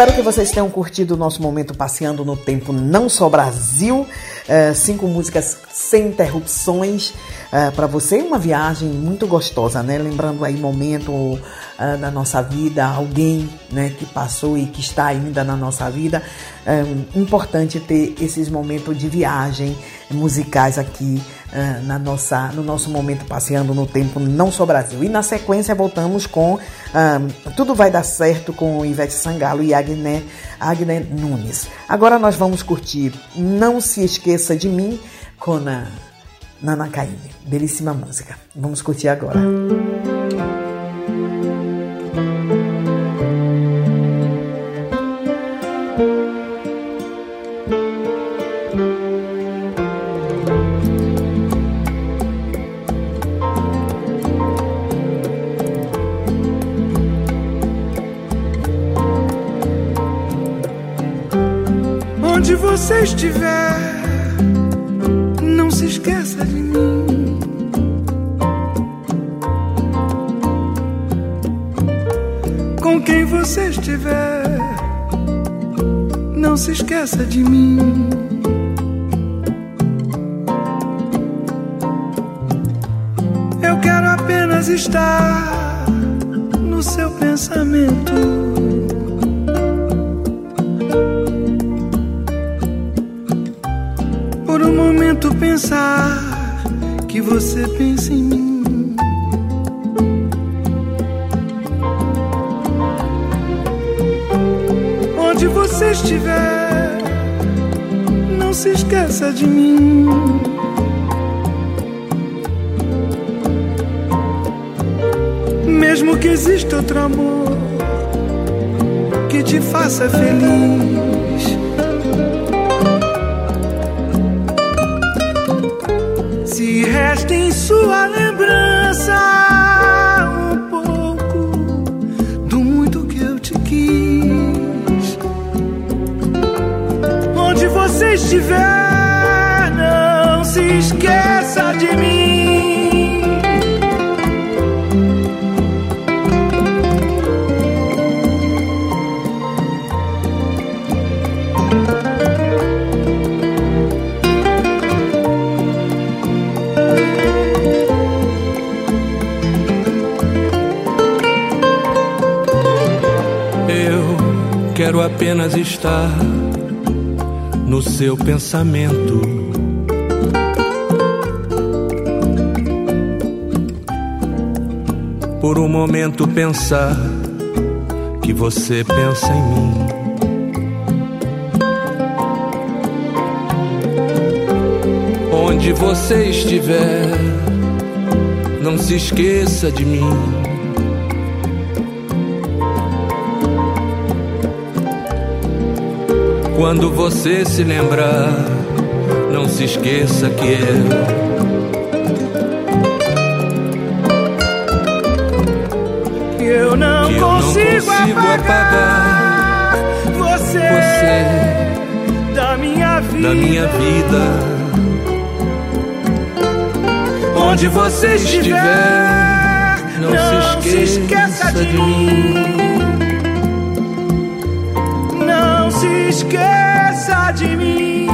[SPEAKER 1] Espero que vocês tenham curtido o nosso momento passeando no tempo Não Só Brasil. Eh, cinco músicas sem interrupções para você. Uma viagem muito gostosa, né? Lembrando aí momento ah, da nossa vida, alguém né, que passou e que está ainda na nossa vida. É importante ter esses momentos de viagem musicais aqui na nossa, no nosso momento passeando no tempo Não Só Brasil. E na sequência voltamos com ah, Tudo Vai Dar Certo com Ivete Sangalo e Agné, Agné Nunes. Agora nós vamos curtir Não Se Esqueça de Mim com a Nana Caymmi. Belíssima música. Vamos curtir agora.
[SPEAKER 18] Onde você estiver, não se esqueça de mim. Com quem você estiver, não se esqueça de mim. Eu quero apenas estar outro amor que te faça feliz.
[SPEAKER 8] Seu pensamento. Por um momento pensar que você pensa em mim. Onde você estiver, não se esqueça de mim. Quando você se lembrar, não se esqueça que eu
[SPEAKER 18] que eu não,
[SPEAKER 8] que eu não
[SPEAKER 18] consigo,
[SPEAKER 8] consigo
[SPEAKER 18] apagar, você,
[SPEAKER 8] você
[SPEAKER 18] da minha vida.
[SPEAKER 8] da minha vida. Onde você estiver, não, se esqueça, de mim.
[SPEAKER 18] Esqueça de mim.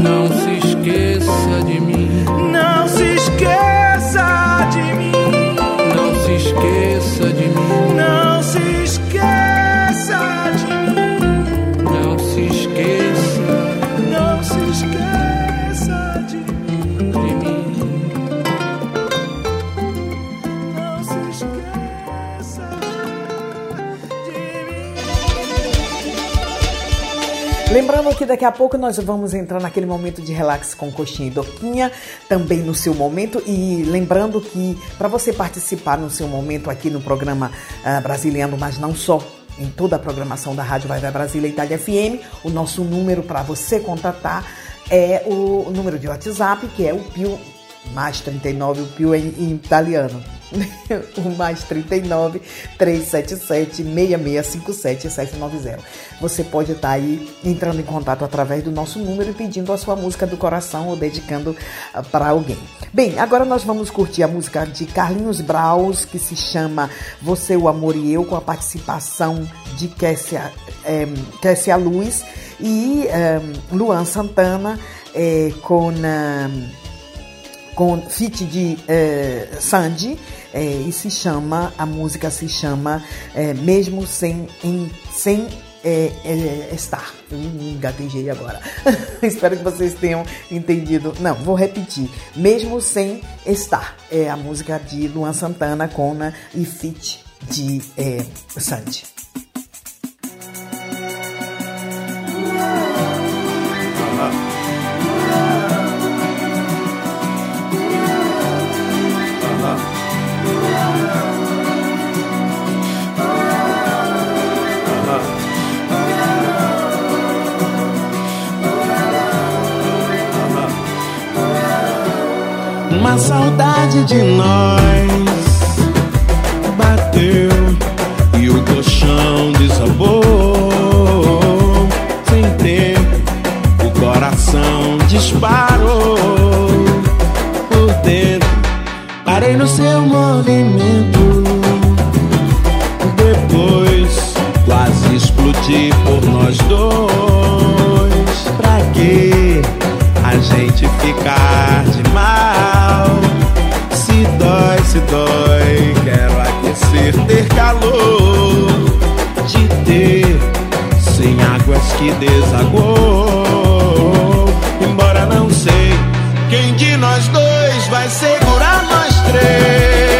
[SPEAKER 8] Não se esqueça de mim.
[SPEAKER 18] Não se esqueça de mim.
[SPEAKER 8] Não se esqueça de mim.
[SPEAKER 1] Que daqui a pouco nós vamos entrar naquele momento de relax com coxinha e doquinha, também no seu momento. E lembrando que para você participar no seu momento aqui no programa Brasiliano, mas não só, em toda a programação da Rádio Vai Vai Brasília Itália FM, o nosso número para você contatar é o número de WhatsApp, que é o Pio mais 39, o Pio em, em italiano. [laughs] o mais 39 377 6657 790. Você pode estar aí entrando em contato através do nosso número e pedindo a sua música do coração ou dedicando ah, para alguém. Bem, agora nós vamos curtir a música de Carlinhos Braus, que se chama Você, o Amor e Eu, com a participação de Kessia, eh, Kessia Luz e eh, Luan Santana eh, com. ah, com feat de Sandy eh, e se chama a música se chama eh, mesmo sem em, sem eh, eh, estar. Hum, engatejei agora. [laughs] Espero que vocês tenham entendido. Não vou repetir. Mesmo sem estar. É a música de Luan Santana Cona e feat de eh, Sandy
[SPEAKER 6] Uma saudade de nós bateu e o colchão desabou. Sem tempo, o coração disparou por dentro. Parei no seu movimento. Depois, quase explodi por nós dois. Pra quê? a gente ficar de mal. Se dói, se dói. Quero aquecer, ter calor
[SPEAKER 13] de ter sem águas que
[SPEAKER 19] desagou. Embora não sei
[SPEAKER 13] quem de nós dois vai segurar nós três.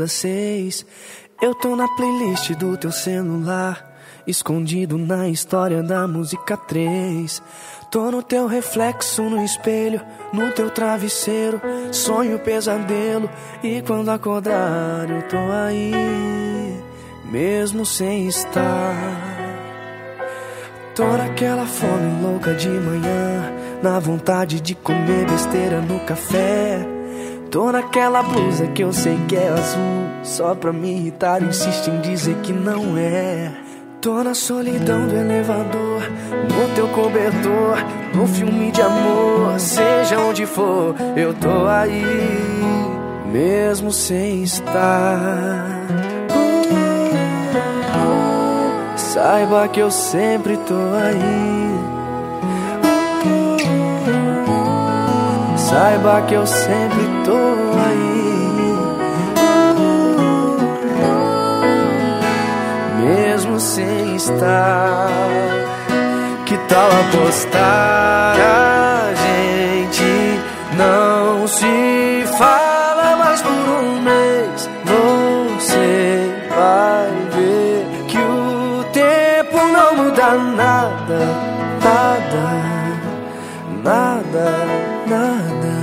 [SPEAKER 20] Das seis. Eu tô na playlist do teu celular. Escondido na história da música 3. Tô no teu reflexo no espelho, no teu travesseiro. Sonho pesadelo. E quando acordar, eu tô aí. Mesmo sem estar. Tô naquela fome louca de manhã, na vontade de comer besteira no café. Tô naquela blusa que eu sei que é azul, só pra me irritar insiste em dizer que não é. Tô na solidão do elevador, no teu cobertor, no filme de amor, seja onde for, eu tô aí, mesmo sem estar. Saiba que eu sempre tô aí. Saiba que eu sempre tô Sem estar. Que tal apostar? A gente não se fala mais por um mês. Você vai ver que o tempo não muda nada, nada, nada, nada.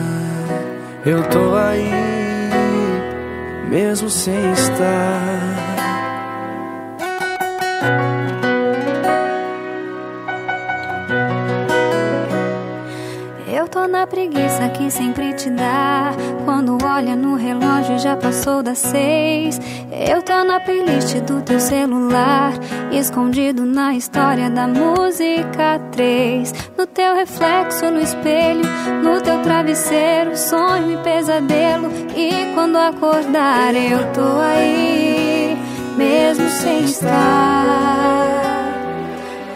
[SPEAKER 20] Eu tô aí, mesmo sem estar.
[SPEAKER 19] Preguiça que sempre te dá. Quando olha no relógio já passou das seis. Eu tô na playlist do teu celular. Escondido na história da música 3. No teu reflexo no espelho, no teu travesseiro. Sonho e pesadelo. E quando acordar, eu tô aí, mesmo sem estar.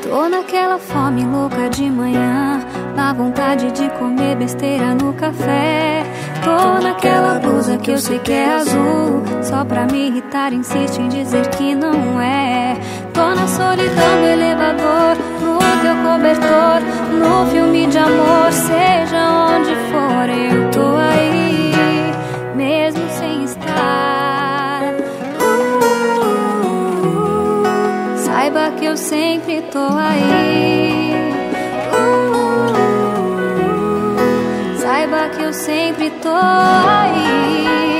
[SPEAKER 19] Tô naquela fome louca de manhã, na vontade de comer besteira no café. Tô naquela blusa que eu sei que é azul, só pra me irritar insiste em dizer que não é. Tô na solidão do elevador, no teu cobertor, no filme de amor, seja onde for, eu tô aí, mesmo sem estar. Saiba que eu sempre tô aí. Saiba que eu sempre tô aí.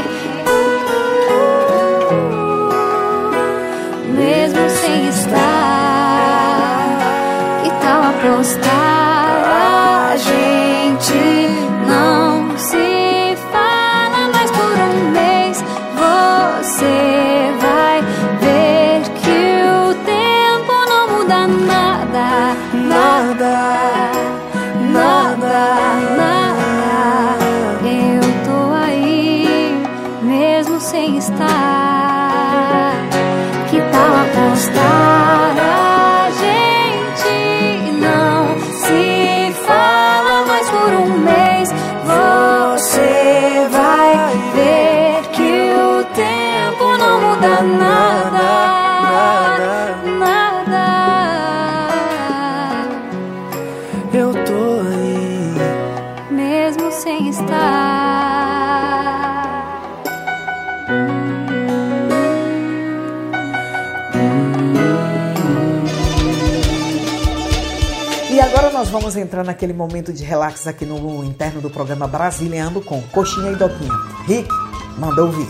[SPEAKER 1] Vamos entrar naquele momento de relax aqui no interno do programa Brasiliando com Coxinha e Doquinha. Rick, mandou ouvir.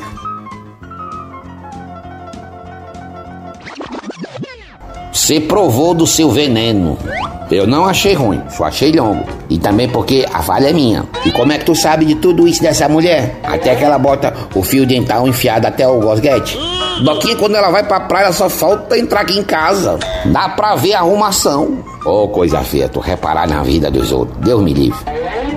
[SPEAKER 21] Você provou do seu veneno. Eu não achei ruim, só achei longo. E também porque a falha é minha. E como é que tu sabe de tudo isso dessa mulher? Até que ela bota o fio dental enfiado até o gosguete. Doquinha, quando ela vai pra praia, só falta entrar aqui em casa. Dá pra ver a arrumação. Ô, coisa feia, tu reparar na vida dos outros. Deus me livre.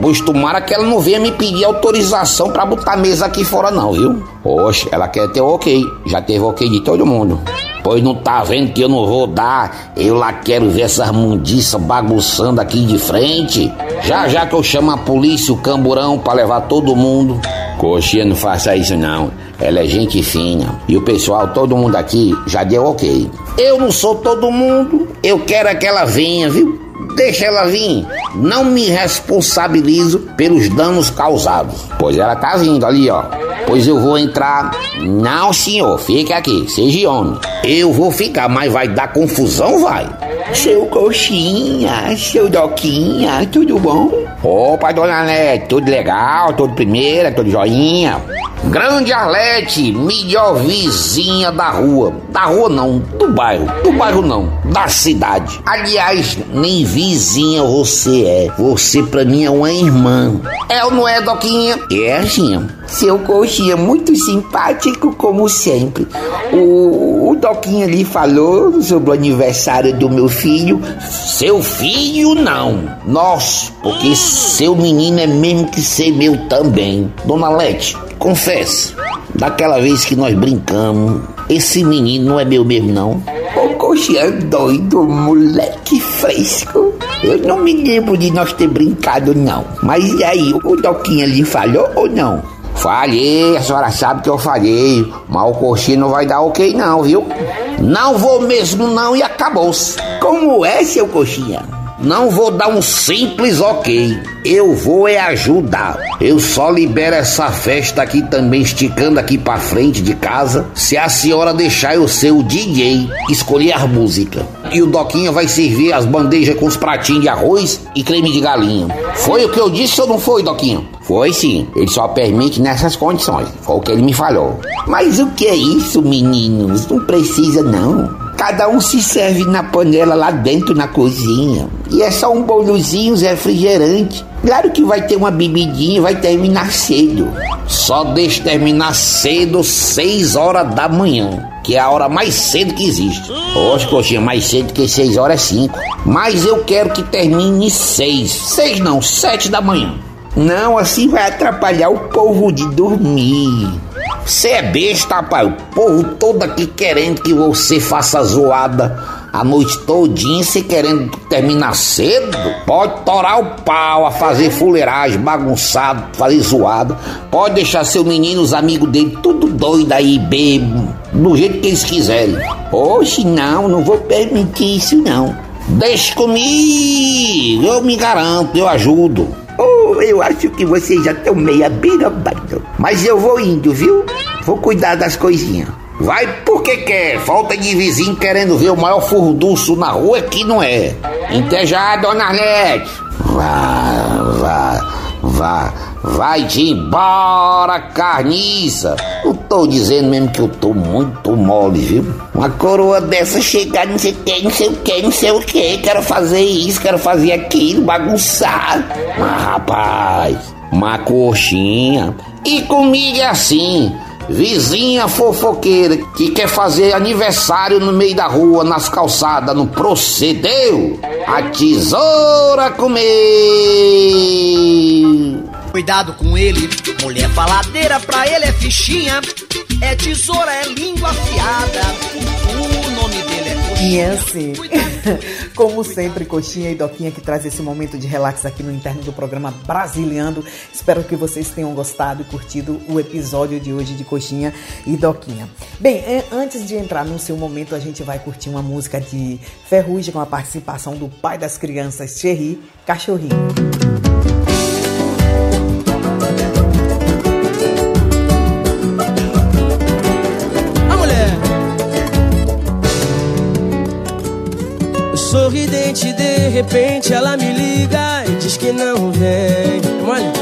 [SPEAKER 21] Pois tomara que ela não venha me pedir autorização pra botar mesa aqui fora, não, viu? Oxe, ela quer ter ok. Já teve ok de todo mundo. Pois não tá vendo que eu não vou dar. Eu lá quero ver essas mundiças bagunçando aqui de frente. Já já que eu chamo a polícia, o camburão, pra levar todo mundo. Coxinha, não faça isso não. Ela é gente fina. E o pessoal, todo mundo aqui, já deu ok. Eu não sou todo mundo. Eu quero é que ela venha, viu? Deixa ela vir. Não me responsabilizo pelos danos causados. Pois ela tá vindo ali, ó. Pois eu vou entrar. Não, senhor, fique aqui, seja homem. Eu vou ficar, mas vai dar confusão, vai. Seu coxinha, seu doquinha, tudo bom? Opa, dona Arlete, tudo legal, tudo primeira, tudo joinha. Grande Arlete, melhor vizinha da rua. Da rua não, do bairro. Do bairro não, da cidade. Aliás, nem vizinha você é. Você pra mim é uma irmã. É ou não é, Doquinha? É, assim. Seu coxinha, muito simpático como sempre. O, o Doquinha ali falou sobre o aniversário do meu filho. Seu filho não. Nossa, porque seu menino é mesmo que ser meu também. Dona Lete, confesse. Daquela vez que nós brincamos, esse menino não é meu mesmo não. O coxinha doido, moleque fresco. Eu não me lembro de nós ter brincado não. Mas e aí, o Doquinha ali falhou ou não? Falhei, a senhora sabe que eu falhei. Mas o coxinha não vai dar ok não, viu? Não vou mesmo não e acabou-se. Como é, seu coxinha? Não vou dar um simples ok. Eu vou é ajudar. Eu só libero essa festa aqui também, esticando aqui pra frente de casa, se a senhora deixar eu ser o DJ, escolher as músicas. E o Doquinha vai servir as bandejas com os pratinhos de arroz e creme de galinha. Foi o que eu disse ou não foi, Doquinha? Foi sim. Ele só permite nessas condições. Foi o que ele me falou. Mas o que é isso, meninos? Não precisa não. Cada um se serve na panela lá dentro na cozinha. E é só um bolozinho refrigerante. Claro que vai ter uma bebidinha vai terminar cedo. Só deixa terminar cedo, 6 horas da manhã. Que é a hora mais cedo que existe. Hoje, coxinha, mais cedo que 6 horas é 5. Mas eu quero que termine 6. 6 não, 7 da manhã. Não, assim vai atrapalhar o povo de dormir. Você é besta, rapaz. O povo todo aqui querendo que você faça zoada a noite todinha você querendo terminar cedo? Pode torar o pau a fazer fuleiragem, bagunçado, fazer zoado. Pode deixar seu menino, os amigos dele, tudo doido aí, bebo, do jeito que eles quiserem. Oxe, não, não vou permitir isso não. Deixa comigo, eu me garanto, eu ajudo. Eu acho que vocês já estão meio abirabado. Mas eu vou indo, viu? Vou cuidar das coisinhas. Vai porque quer. Falta de vizinho querendo ver o maior furduço na rua que não é. Até já, dona Arlete. Vá, vá, vá. Vai-te embora, carniça. Eu tô dizendo mesmo que eu tô muito mole, viu? Uma coroa dessa chegar, não sei o que, não sei o que, não sei o que. Quero fazer isso, quero fazer aquilo, bagunçar. Mas, rapaz, uma coxinha. E comigo é assim. Vizinha fofoqueira que quer fazer aniversário no meio da rua, nas calçadas, não procedeu? A tesoura comeu.
[SPEAKER 22] Cuidado com ele, mulher faladeira pra ele é fichinha, é tesoura, é língua afiada. O nome dele é
[SPEAKER 1] E é assim, [laughs] como sempre, Coxinha e Doquinha que traz esse momento de relax aqui no interno do programa Brasiliando. Espero que vocês tenham gostado e curtido o episódio de hoje de Coxinha e Doquinha. Bem, antes de entrar no seu momento, a gente vai curtir uma música de Ferrugem com a participação do pai das crianças, Thierry Cachorrinho.
[SPEAKER 15] A Sorridente, de repente ela me liga e diz que não vem. Olha,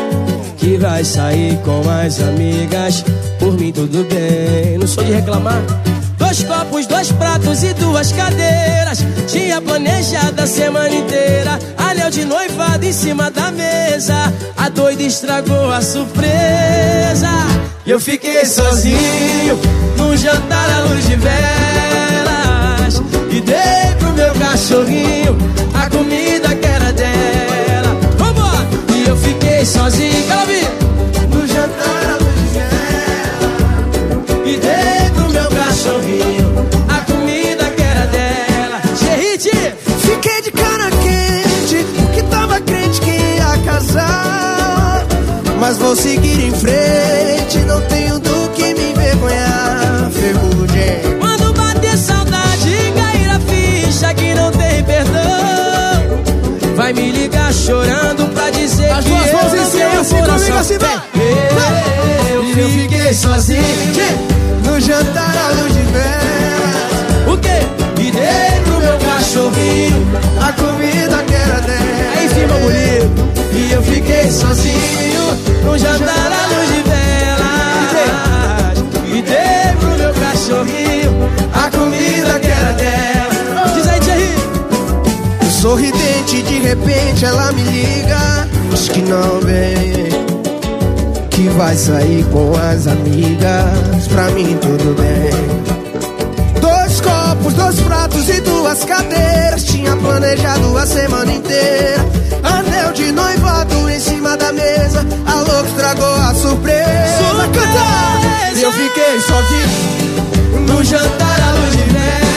[SPEAKER 15] que vai sair com as amigas. Por mim tudo bem, não sou de reclamar. Dois copos, dois pratos e duas cadeiras. Tinha planejado a semana inteira. Anel de noivado em cima da mesa. A doida estragou a surpresa. E eu fiquei sozinho num jantar à luz de velas. E dei meu cachorrinho a comida que era dela. Vambora! E eu fiquei sozinho, ouvir? No jantar à luz de velas. E dei pro meu cachorrinho a comida que era dela. Gerite!
[SPEAKER 23] Fiquei de cara quente, porque tava crente que ia casar. Mas vou seguir em frente, não tenho do As duas mãos em cima, assim comigo, assim vai.
[SPEAKER 15] Eu, fiquei sozinho
[SPEAKER 23] No jantar à luz de velas.
[SPEAKER 15] O quê? E dei pro meu cachorrinho
[SPEAKER 23] A comida que era dela.
[SPEAKER 15] Aí cima bonito E eu fiquei sozinho No jantar à luz de velas E dei pro meu cachorrinho A comida que era dela Diz aí, Thierry
[SPEAKER 23] Sorridente, de repente ela me liga. Que não vem. Que vai sair com as amigas. Pra mim tudo bem. Dois copos, dois pratos e duas cadeiras. Tinha planejado a semana inteira. Anel de noivado em cima da mesa. A louca estragou a surpresa.
[SPEAKER 15] Surpresa!
[SPEAKER 23] Eu fiquei sozinho.
[SPEAKER 15] No jantar à luz de velas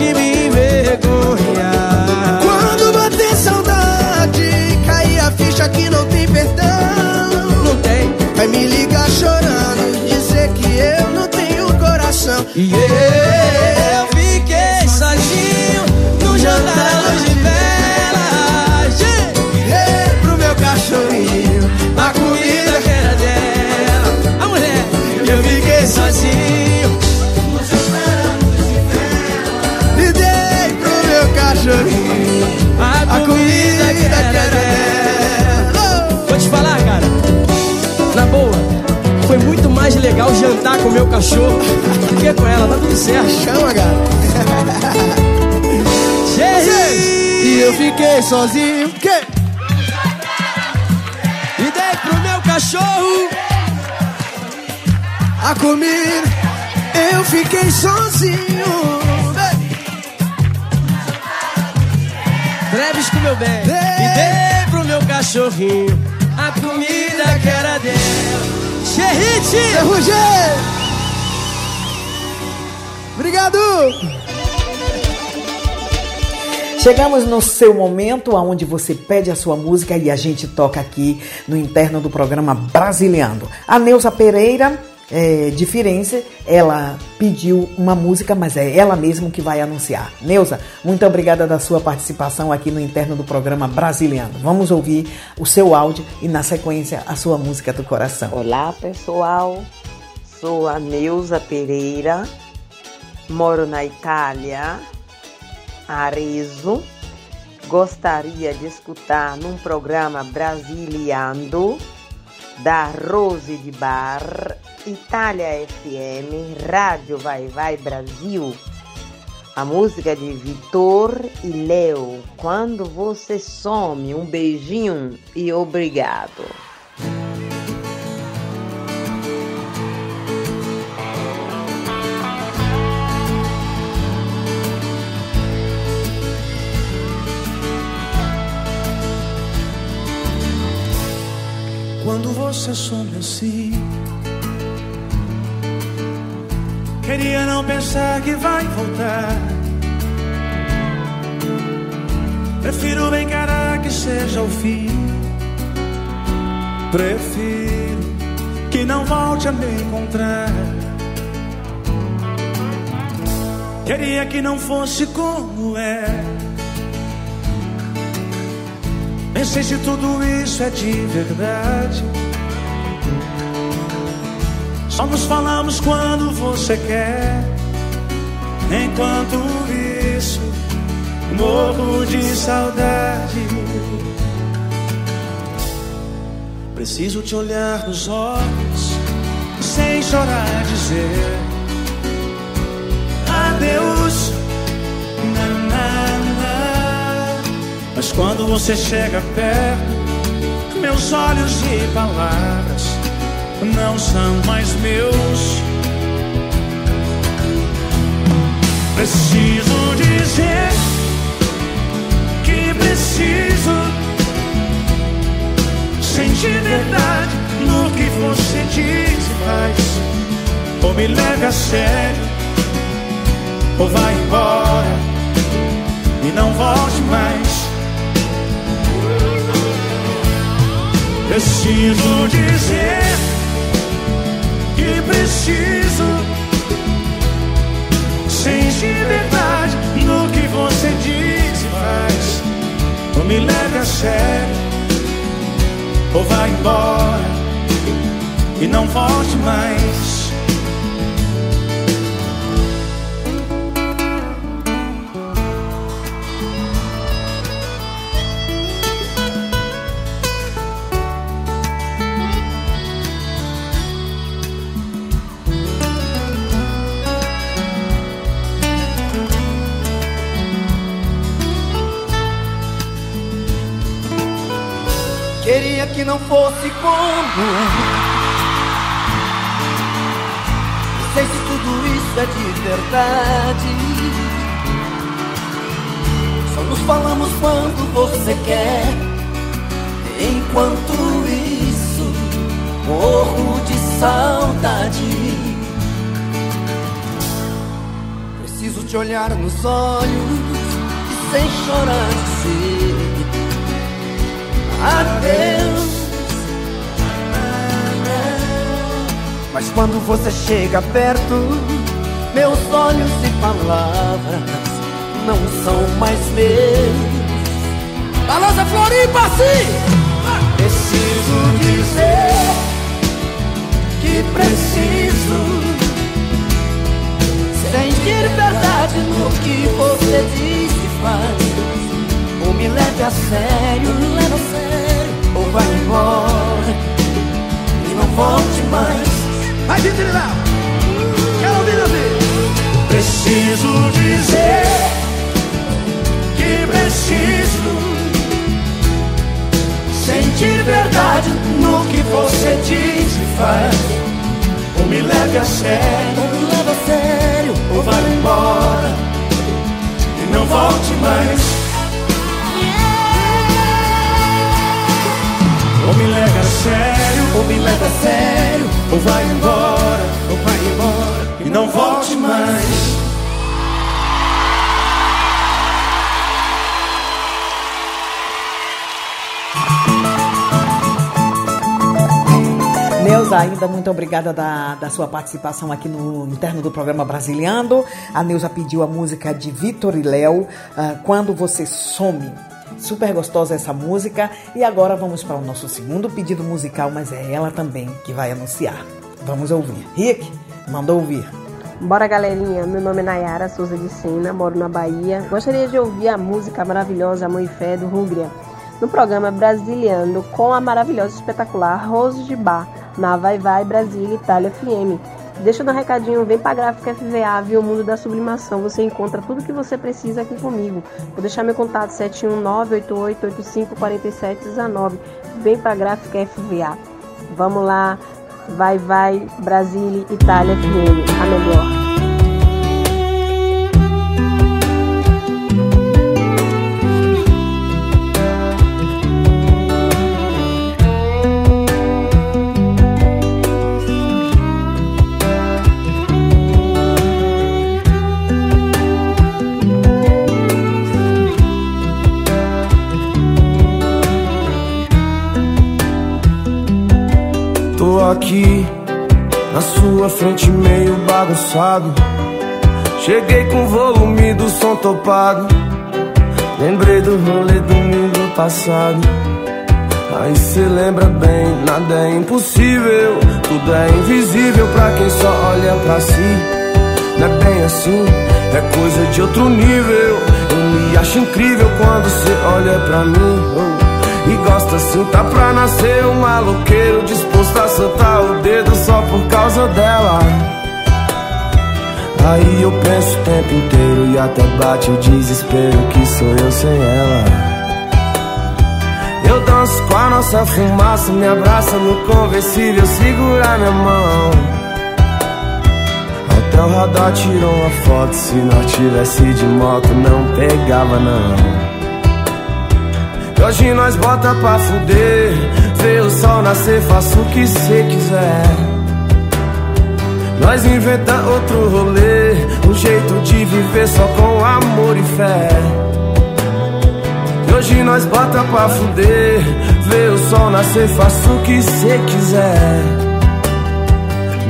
[SPEAKER 15] que me envergonhar
[SPEAKER 23] Quando bater saudade, cair a ficha que não tem perdão.
[SPEAKER 15] Não tem
[SPEAKER 23] Vai me ligar chorando, dizer que eu não tenho coração. E
[SPEAKER 15] legal jantar com o meu cachorro do que com ela. Tá tudo certo.
[SPEAKER 23] Chama, cara.
[SPEAKER 15] Jerry!
[SPEAKER 23] E eu fiquei sozinho. Que?
[SPEAKER 15] Ei, pro meu cachorro.
[SPEAKER 12] A comida, eu fiquei sozinho.
[SPEAKER 15] Breves com meu bem. E dei pro meu cachorrinho que era dele. Xerrite!
[SPEAKER 12] Ferrugem! Obrigado!
[SPEAKER 1] Chegamos no seu momento onde você pede a sua música e a gente toca aqui no interno do programa Brasiliando. A Neuza Pereira, é, de Firenze, ela pediu uma música, mas é ela mesma que vai anunciar. Neuza, muito obrigada da sua participação aqui no interno do programa Brasiliando. Vamos ouvir o seu áudio e, na sequência, a sua música do coração.
[SPEAKER 24] Olá, pessoal. Sou a Neuza Pereira, moro na Itália, Arezzo. Gostaria de escutar num programa Brasiliando da Rose de Bar, Itália FM, Rádio Vai Vai Brasil. A música de Vitor e Leo, Quando Você Some. Um beijinho e obrigado.
[SPEAKER 6] Quando você some assim Queria não pensar que vai voltar. Prefiro bem encarar que seja o fim. Prefiro que não volte a me encontrar. Queria que não fosse como é. Nem sei se tudo isso é de verdade. Só nos falamos quando você quer. Enquanto isso, morro de saudade. Preciso te olhar nos olhos, sem chorar, dizer adeus. Na, na, na. Mas quando você chega perto, meus olhos e palavras não são mais meus. Preciso dizer que preciso sentir verdade no que você diz e faz. Ou me leve a sério, ou vai embora e não volte mais. Preciso dizer preciso sentir verdade no que você diz e faz. Ou me leve a sério, ou vai embora e não volte mais.
[SPEAKER 12] Que não fosse como é. Não sei se tudo isso é de verdade. Só nos falamos quando você quer. Enquanto isso, morro de saudade. Preciso te olhar nos olhos e sem chorar dizer adeus. Mas quando você chega perto, meus olhos e palavras não são mais meus. Balança Floripa, sim! Preciso dizer que preciso sentir verdade no que você diz e faz. Ou me leve a sério, Vai, Vitrilão! Quero ouvir, ouvir!
[SPEAKER 6] Preciso dizer que preciso
[SPEAKER 25] de verdade no que você diz e faz. Ou me leve a sério, ou me leve a sério, ou vá embora e não volte mais. Ou me leve a sério, ou me leve a sério, ou vai embora, ou vai embora e não volte mais.
[SPEAKER 1] Neuza, ainda muito obrigada da, da sua participação aqui no interno do programa Brasiliando. A Neuza pediu a música de Vitor e Léo, ah, Quando Você Some. Super gostosa essa música. E agora vamos para o nosso segundo pedido musical, mas é ela também que vai anunciar. Vamos ouvir. Rick, mandou ouvir.
[SPEAKER 26] Bora galerinha, meu nome é Nayara Souza de Sena, moro na Bahia. Gostaria de ouvir a música maravilhosa Amor e Fé do Rúgria no programa Brasiliando com a maravilhosa espetacular Rose de Bar na Vai Vai Brasília Itália FM. Deixa no recadinho, vem pra Gráfica FVA, viu o mundo da sublimação. Você encontra tudo que você precisa aqui comigo. Vou deixar meu contato 71988854719. Vem pra Gráfica FVA. Vamos lá, Vai Vai Brasília Itália FM, a melhor.
[SPEAKER 27] Aqui na sua frente meio bagunçado. Cheguei com o volume do som topado. Lembrei do rolê domingo passado. Aí cê lembra bem, nada é impossível. Tudo é invisível pra quem só olha pra si. Não é bem assim, é coisa de outro nível. Eu me acho incrível quando cê olha pra mim. E gosta assim, tá pra nascer um maloqueiro Disposto a soltar o dedo só por causa dela. Aí eu penso o tempo inteiro e até bate o desespero Que sou eu sem ela. Eu danço com a nossa fumaça Me abraça no conversível, segura minha mão. Até o radar tirou uma foto Se nós tivesse de moto não pegava não e hoje nós bota pra fuder. Vê o sol nascer, faça o que cê quiser. Nós inventa outro rolê. Um jeito de viver só com amor e fé. E hoje nós bota pra fuder. Vê o sol nascer, faça o que cê quiser.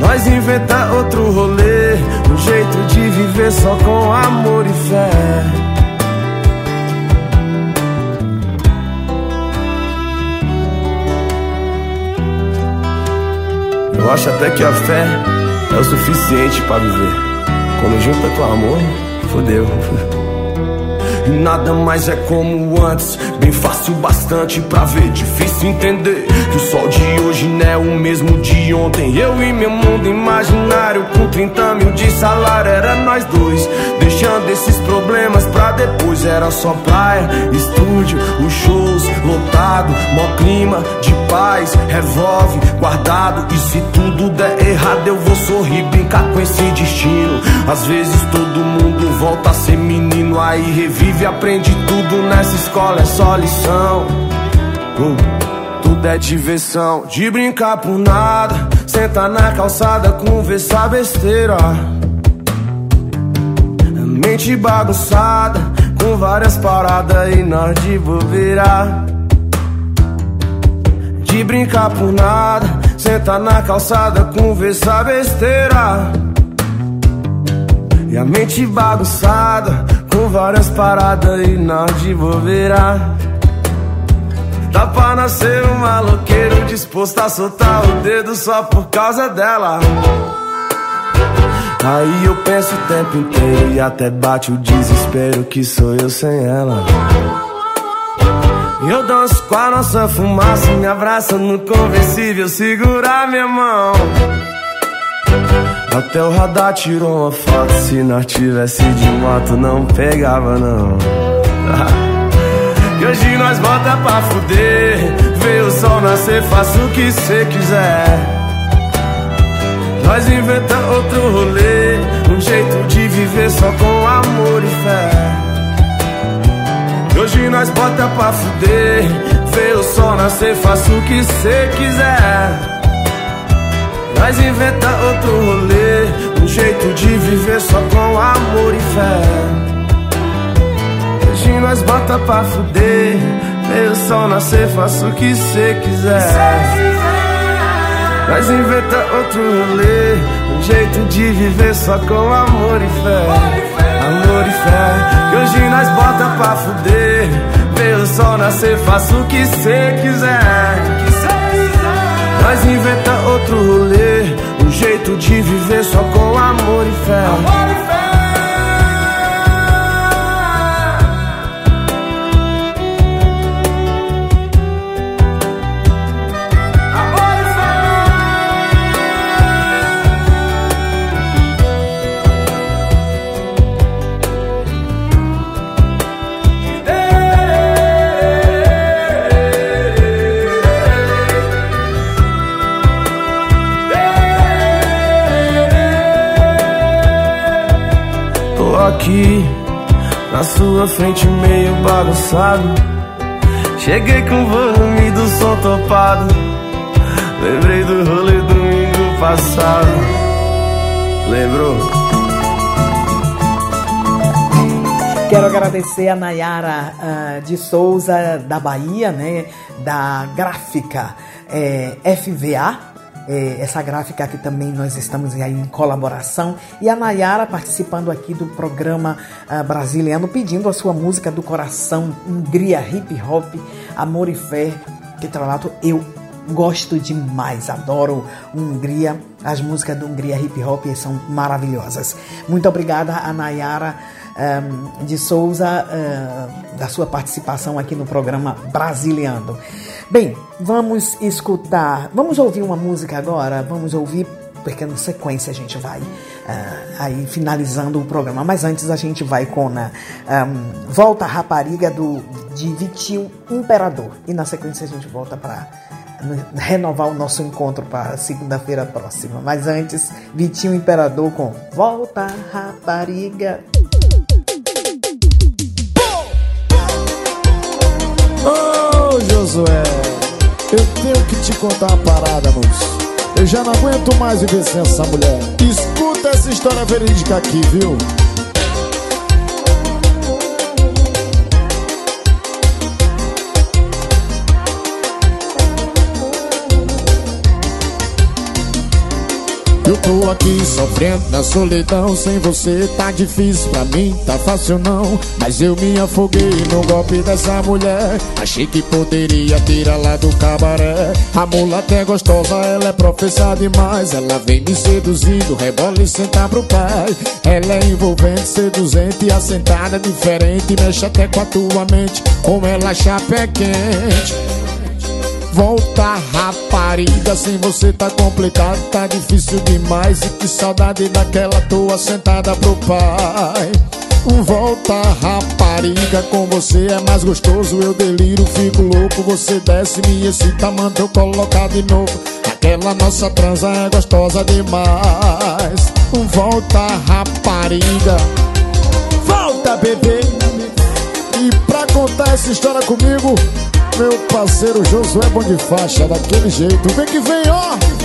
[SPEAKER 27] Nós inventa outro rolê. Um jeito de viver só com amor e fé Eu acho até que a fé é o suficiente pra viver. Quando junta com amor, fodeu. [laughs] Nada mais é como antes, fácil bastante pra ver. Difícil entender que o sol de hoje não é o mesmo de ontem. Eu e meu mundo imaginário, com 30 mil de salário, era nós dois. Deixando esses problemas pra depois. Era só praia, estúdio, os shows lotado, mó clima de paz, revolve, guardado. E se tudo der errado, eu vou sorrir, brincar com esse destino. Às vezes todo mundo volta a ser menino, aí revive, aprende tudo nessa escola, é só lição. Uh, tudo é diversão, de brincar por nada. Senta na calçada, conversar besteira. Mente bagunçada, com várias paradas e nós de bobeira. De brincar por nada, senta na calçada, conversar besteira. E a mente bagunçada, com várias paradas e nós de bobeira. Nascer um maloqueiro disposto a soltar o dedo só por causa dela. Aí eu penso o tempo inteiro e até bate o desespero que sou eu sem ela. Eu danço com a nossa fumaça, me abraça no conversível, segurar minha mão. Até o radar tirou uma foto, se nós tivesse de moto não pegava não. [laughs] E hoje nós bota pra fuder, o o sol nascer, faça o que cê quiser. Nós inventa outro rolê, um jeito de viver só com amor e fé. E hoje nós bota pra fuder, vê o sol nascer, faça o que cê quiser. Nós inventa outro rolê, um jeito de viver só com amor e fé. Hoje nós bota pra fuder, o sol nascer, faça o que cê quiser. Nós inventa outro rolê, um jeito de viver só com amor e fé. Amor e fé, que hoje nós bota pra fuder. O sol nascer, faça o que cê quiser. Nós inventa outro rolê, um jeito de viver só com amor e fé. Tô frente meio bagunçado. Cheguei com o volume do som topado. Lembrei do rolê domingo passado. Lembrou?
[SPEAKER 1] Quero agradecer a Nayara ah, de Souza, da Bahia, né? Da gráfica eh, FVA. Eh, essa gráfica que também nós estamos aí em colaboração. E a Nayara participando aqui do programa brasiliano, pedindo a sua música do coração, Hungria Hip Hop, Amor e Fé, que tralato eu gosto demais, adoro Hungria, as músicas do Hungria Hip Hop são maravilhosas. Muito obrigada a Nayara ehm, de Souza eh, da sua participação aqui no programa Brasiliando. Bem, vamos escutar, vamos ouvir uma música agora, vamos ouvir porque na sequência a gente vai ah, aí finalizando o programa. Mas antes a gente vai com a Volta Rapariga do de Vitil Imperador e na sequência a gente volta para renovar o nosso encontro para segunda-feira próxima. Mas antes, Vitinho Imperador com Volta Rapariga.
[SPEAKER 28] Josué, eu tenho que te contar uma parada, moço. Eu já não aguento mais viver sem essa mulher. Escuta essa história verídica aqui, viu? Eu tô aqui sofrendo na solidão Sem você tá difícil pra mim, tá fácil não. Mas eu me afoguei no golpe dessa mulher. Achei que poderia tirar lá do cabaré. A mulata é gostosa, ela é professa demais. Ela vem me seduzindo, rebola e senta pro pai Ela é envolvente, seduzente e assentada diferente. Mexe até com a tua mente, como ela chapa é quente Volta rapariga, sem você tá complicado, tá difícil demais E que saudade daquela tua sentada pro pai. Volta rapariga, com você é mais gostoso. Eu deliro, fico louco, você desce, me excita, manda eu colocar de novo. Aquela nossa transa é gostosa demais. Volta rapariga. Volta bebê contar essa história comigo meu parceiro Josué Bom de Faixa, daquele jeito. Vem que vem, ó!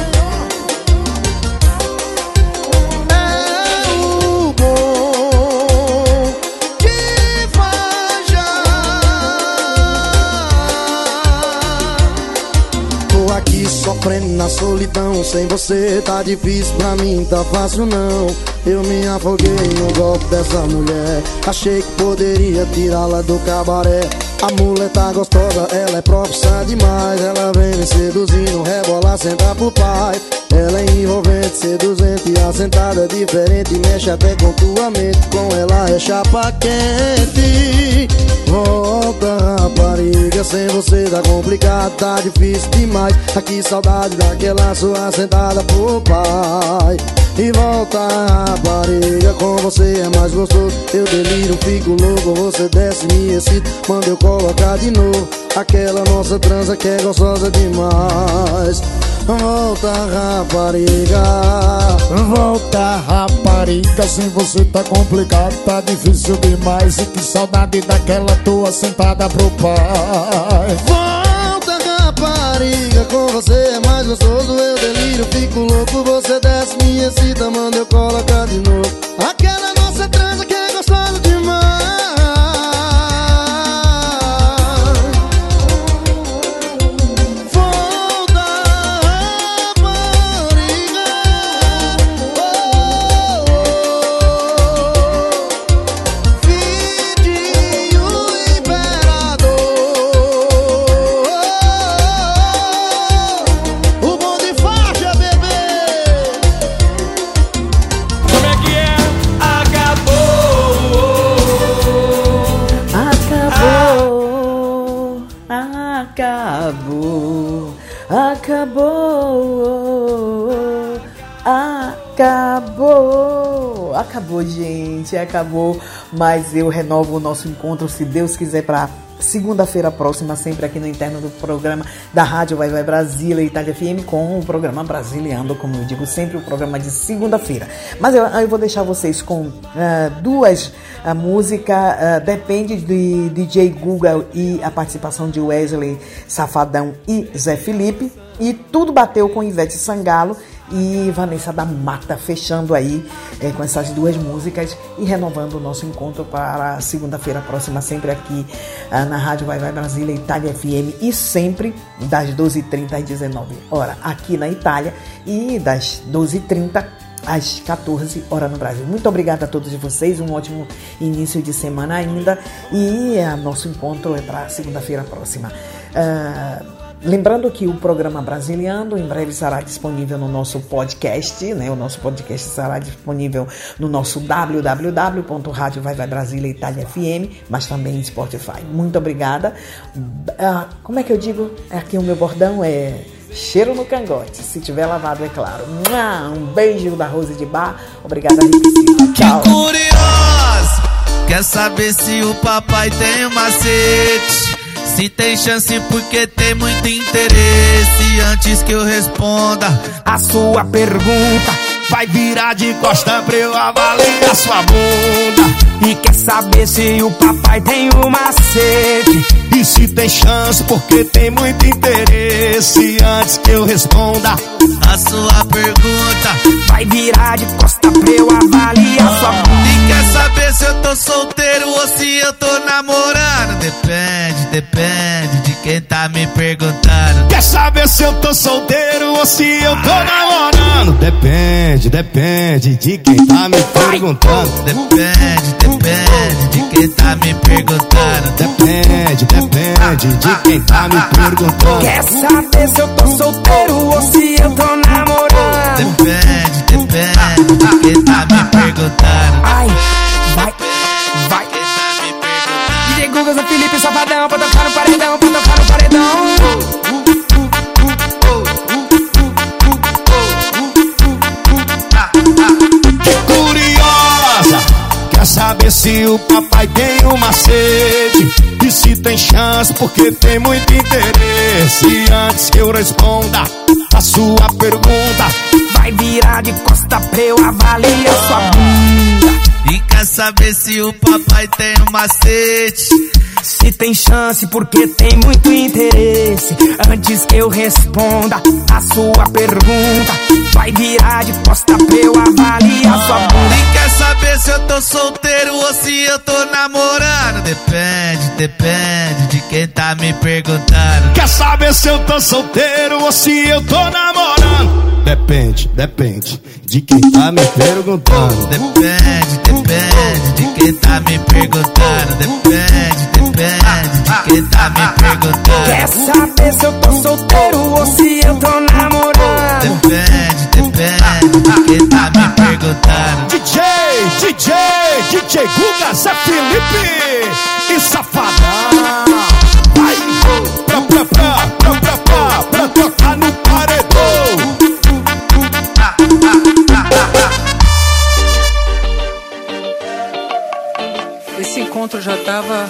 [SPEAKER 27] Sofrendo na solidão. Sem você tá difícil pra mim, tá fácil não. Eu me afoguei no golpe dessa mulher. Achei que poderia tirá-la do cabaré. A mulher tá gostosa, ela é profissa demais. Ela vem me seduzindo, rebola, senta pro pai. Ela é envolvente, seduzente assentada diferente. Mexe até com tua mente, com ela é chapa quente. Volta rapariga, sem você tá complicado, tá difícil demais. Aqui saudade daquela sua sentada pro pai. E volta rapariga, com você é mais gostoso. Eu deliro, fico louco, você desce, me excita. Manda eu colocar de novo
[SPEAKER 23] Aquela nossa trança que é gostosa demais. Volta rapariga.
[SPEAKER 28] Volta rapariga, sem você tá complicado, tá difícil demais. E que saudade daquela tua sentada pro pai.
[SPEAKER 23] Volta rapariga, com você é mais gostoso Eu delírio, fico louco, você desce, me excita Manda eu colocar de novo. Aquela nossa
[SPEAKER 29] acabou,
[SPEAKER 1] acabou, gente, acabou. Mas eu renovo o nosso encontro, se Deus quiser, para segunda-feira próxima, sempre aqui no interno do programa da Rádio Vai Vai Brasília e Itália FM, com o programa Brasiliando, como eu digo sempre, o programa de segunda-feira. Mas eu, eu vou deixar vocês com ah, duas a música ah, depende de DJ Google e a participação de Wesley Safadão e Zé Felipe. E tudo bateu com Ivete Sangalo e Vanessa da Mata, fechando aí eh, com essas duas músicas e renovando o nosso encontro para segunda-feira próxima, sempre aqui ah, na Rádio Vai Vai Brasília, Itália FM, e sempre das 12h30 às 19 horas aqui na Itália e das 12h30 às 14 horas no Brasil. Muito obrigada a todos vocês, um ótimo início de semana ainda e ah, nosso encontro é para segunda-feira próxima. Ah, Lembrando que o programa Brasiliando em breve será disponível no nosso podcast, né? O nosso podcast será disponível no nosso www.radio vai vai Brasília Itália FM, mas também em Spotify. Muito obrigada. Ah, como é que eu digo? Aqui o meu bordão é cheiro no cangote, se tiver lavado, é claro. Um beijo da Rose de Bar. Obrigada. Tchau.
[SPEAKER 25] curiosa Quer saber se o papai tem um macete Se tem chance porque tem muito interesse Antes que eu responda
[SPEAKER 13] A sua pergunta vai virar de costa pra eu avaliar sua bunda. E quer saber se o papai tem um macete? E se tem chance, porque tem muito interesse. Antes que eu responda
[SPEAKER 25] a sua pergunta,
[SPEAKER 13] vai virar de costa pra eu avaliar sua bunda.
[SPEAKER 25] E quer saber se eu tô solteiro ou se eu tô namorando? Depende, depende de quem tá me perguntando.
[SPEAKER 13] Quer saber se eu tô solteiro ou se eu tô namorando? Depende, depende de quem tá me perguntando.
[SPEAKER 25] Depende, depende de quem tá me perguntando.
[SPEAKER 13] Depende, depende de quem tá me perguntando.
[SPEAKER 29] Quer saber se eu tô solteiro ou se eu tô namorando?
[SPEAKER 25] Depende, depende de quem tá me perguntando.
[SPEAKER 29] Ai, vai, vai. DJ Google, Zé Felipe, Safadão, pra tocar no paredão,
[SPEAKER 13] curiosa. Quer saber se o papai tem um macete? E se tem chance, porque tem muito interesse. Antes que eu responda a sua pergunta,
[SPEAKER 29] vai virar de costa pra eu avaliar sua bunda.
[SPEAKER 25] E quer saber se o papai tem um macete?
[SPEAKER 29] Se tem chance, porque tem muito interesse. Antes que eu responda a sua pergunta, vai virar de costa pra eu avaliar sua bunda.
[SPEAKER 25] E quer saber se eu tô solteiro ou se eu tô namorando? Depende, depende de quem tá me perguntando.
[SPEAKER 13] Quer saber se eu tô solteiro ou se eu tô namorando? Depende, depende de quem tá me perguntando.
[SPEAKER 25] Depende, depende de quem tá me perguntando. Depende, depende de quem tá me perguntando.
[SPEAKER 29] Quer saber se eu tô solteiro ou se eu tô namorando?
[SPEAKER 25] Depende, depende de quem tá me perguntando.
[SPEAKER 13] DJ, DJ, DJ Guga, Zé Felipe e Safadão. Vai, pra, pra, pra, pra, pra, pra, pra tocar no paredão.
[SPEAKER 30] Esse encontro já estava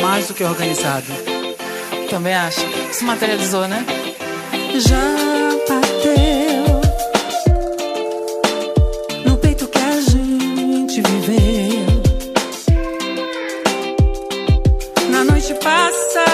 [SPEAKER 30] mais do que organizado.
[SPEAKER 31] Também acho. Isso materializou, né?
[SPEAKER 30] Já bateu no peito que a gente viveu. Na noite passada.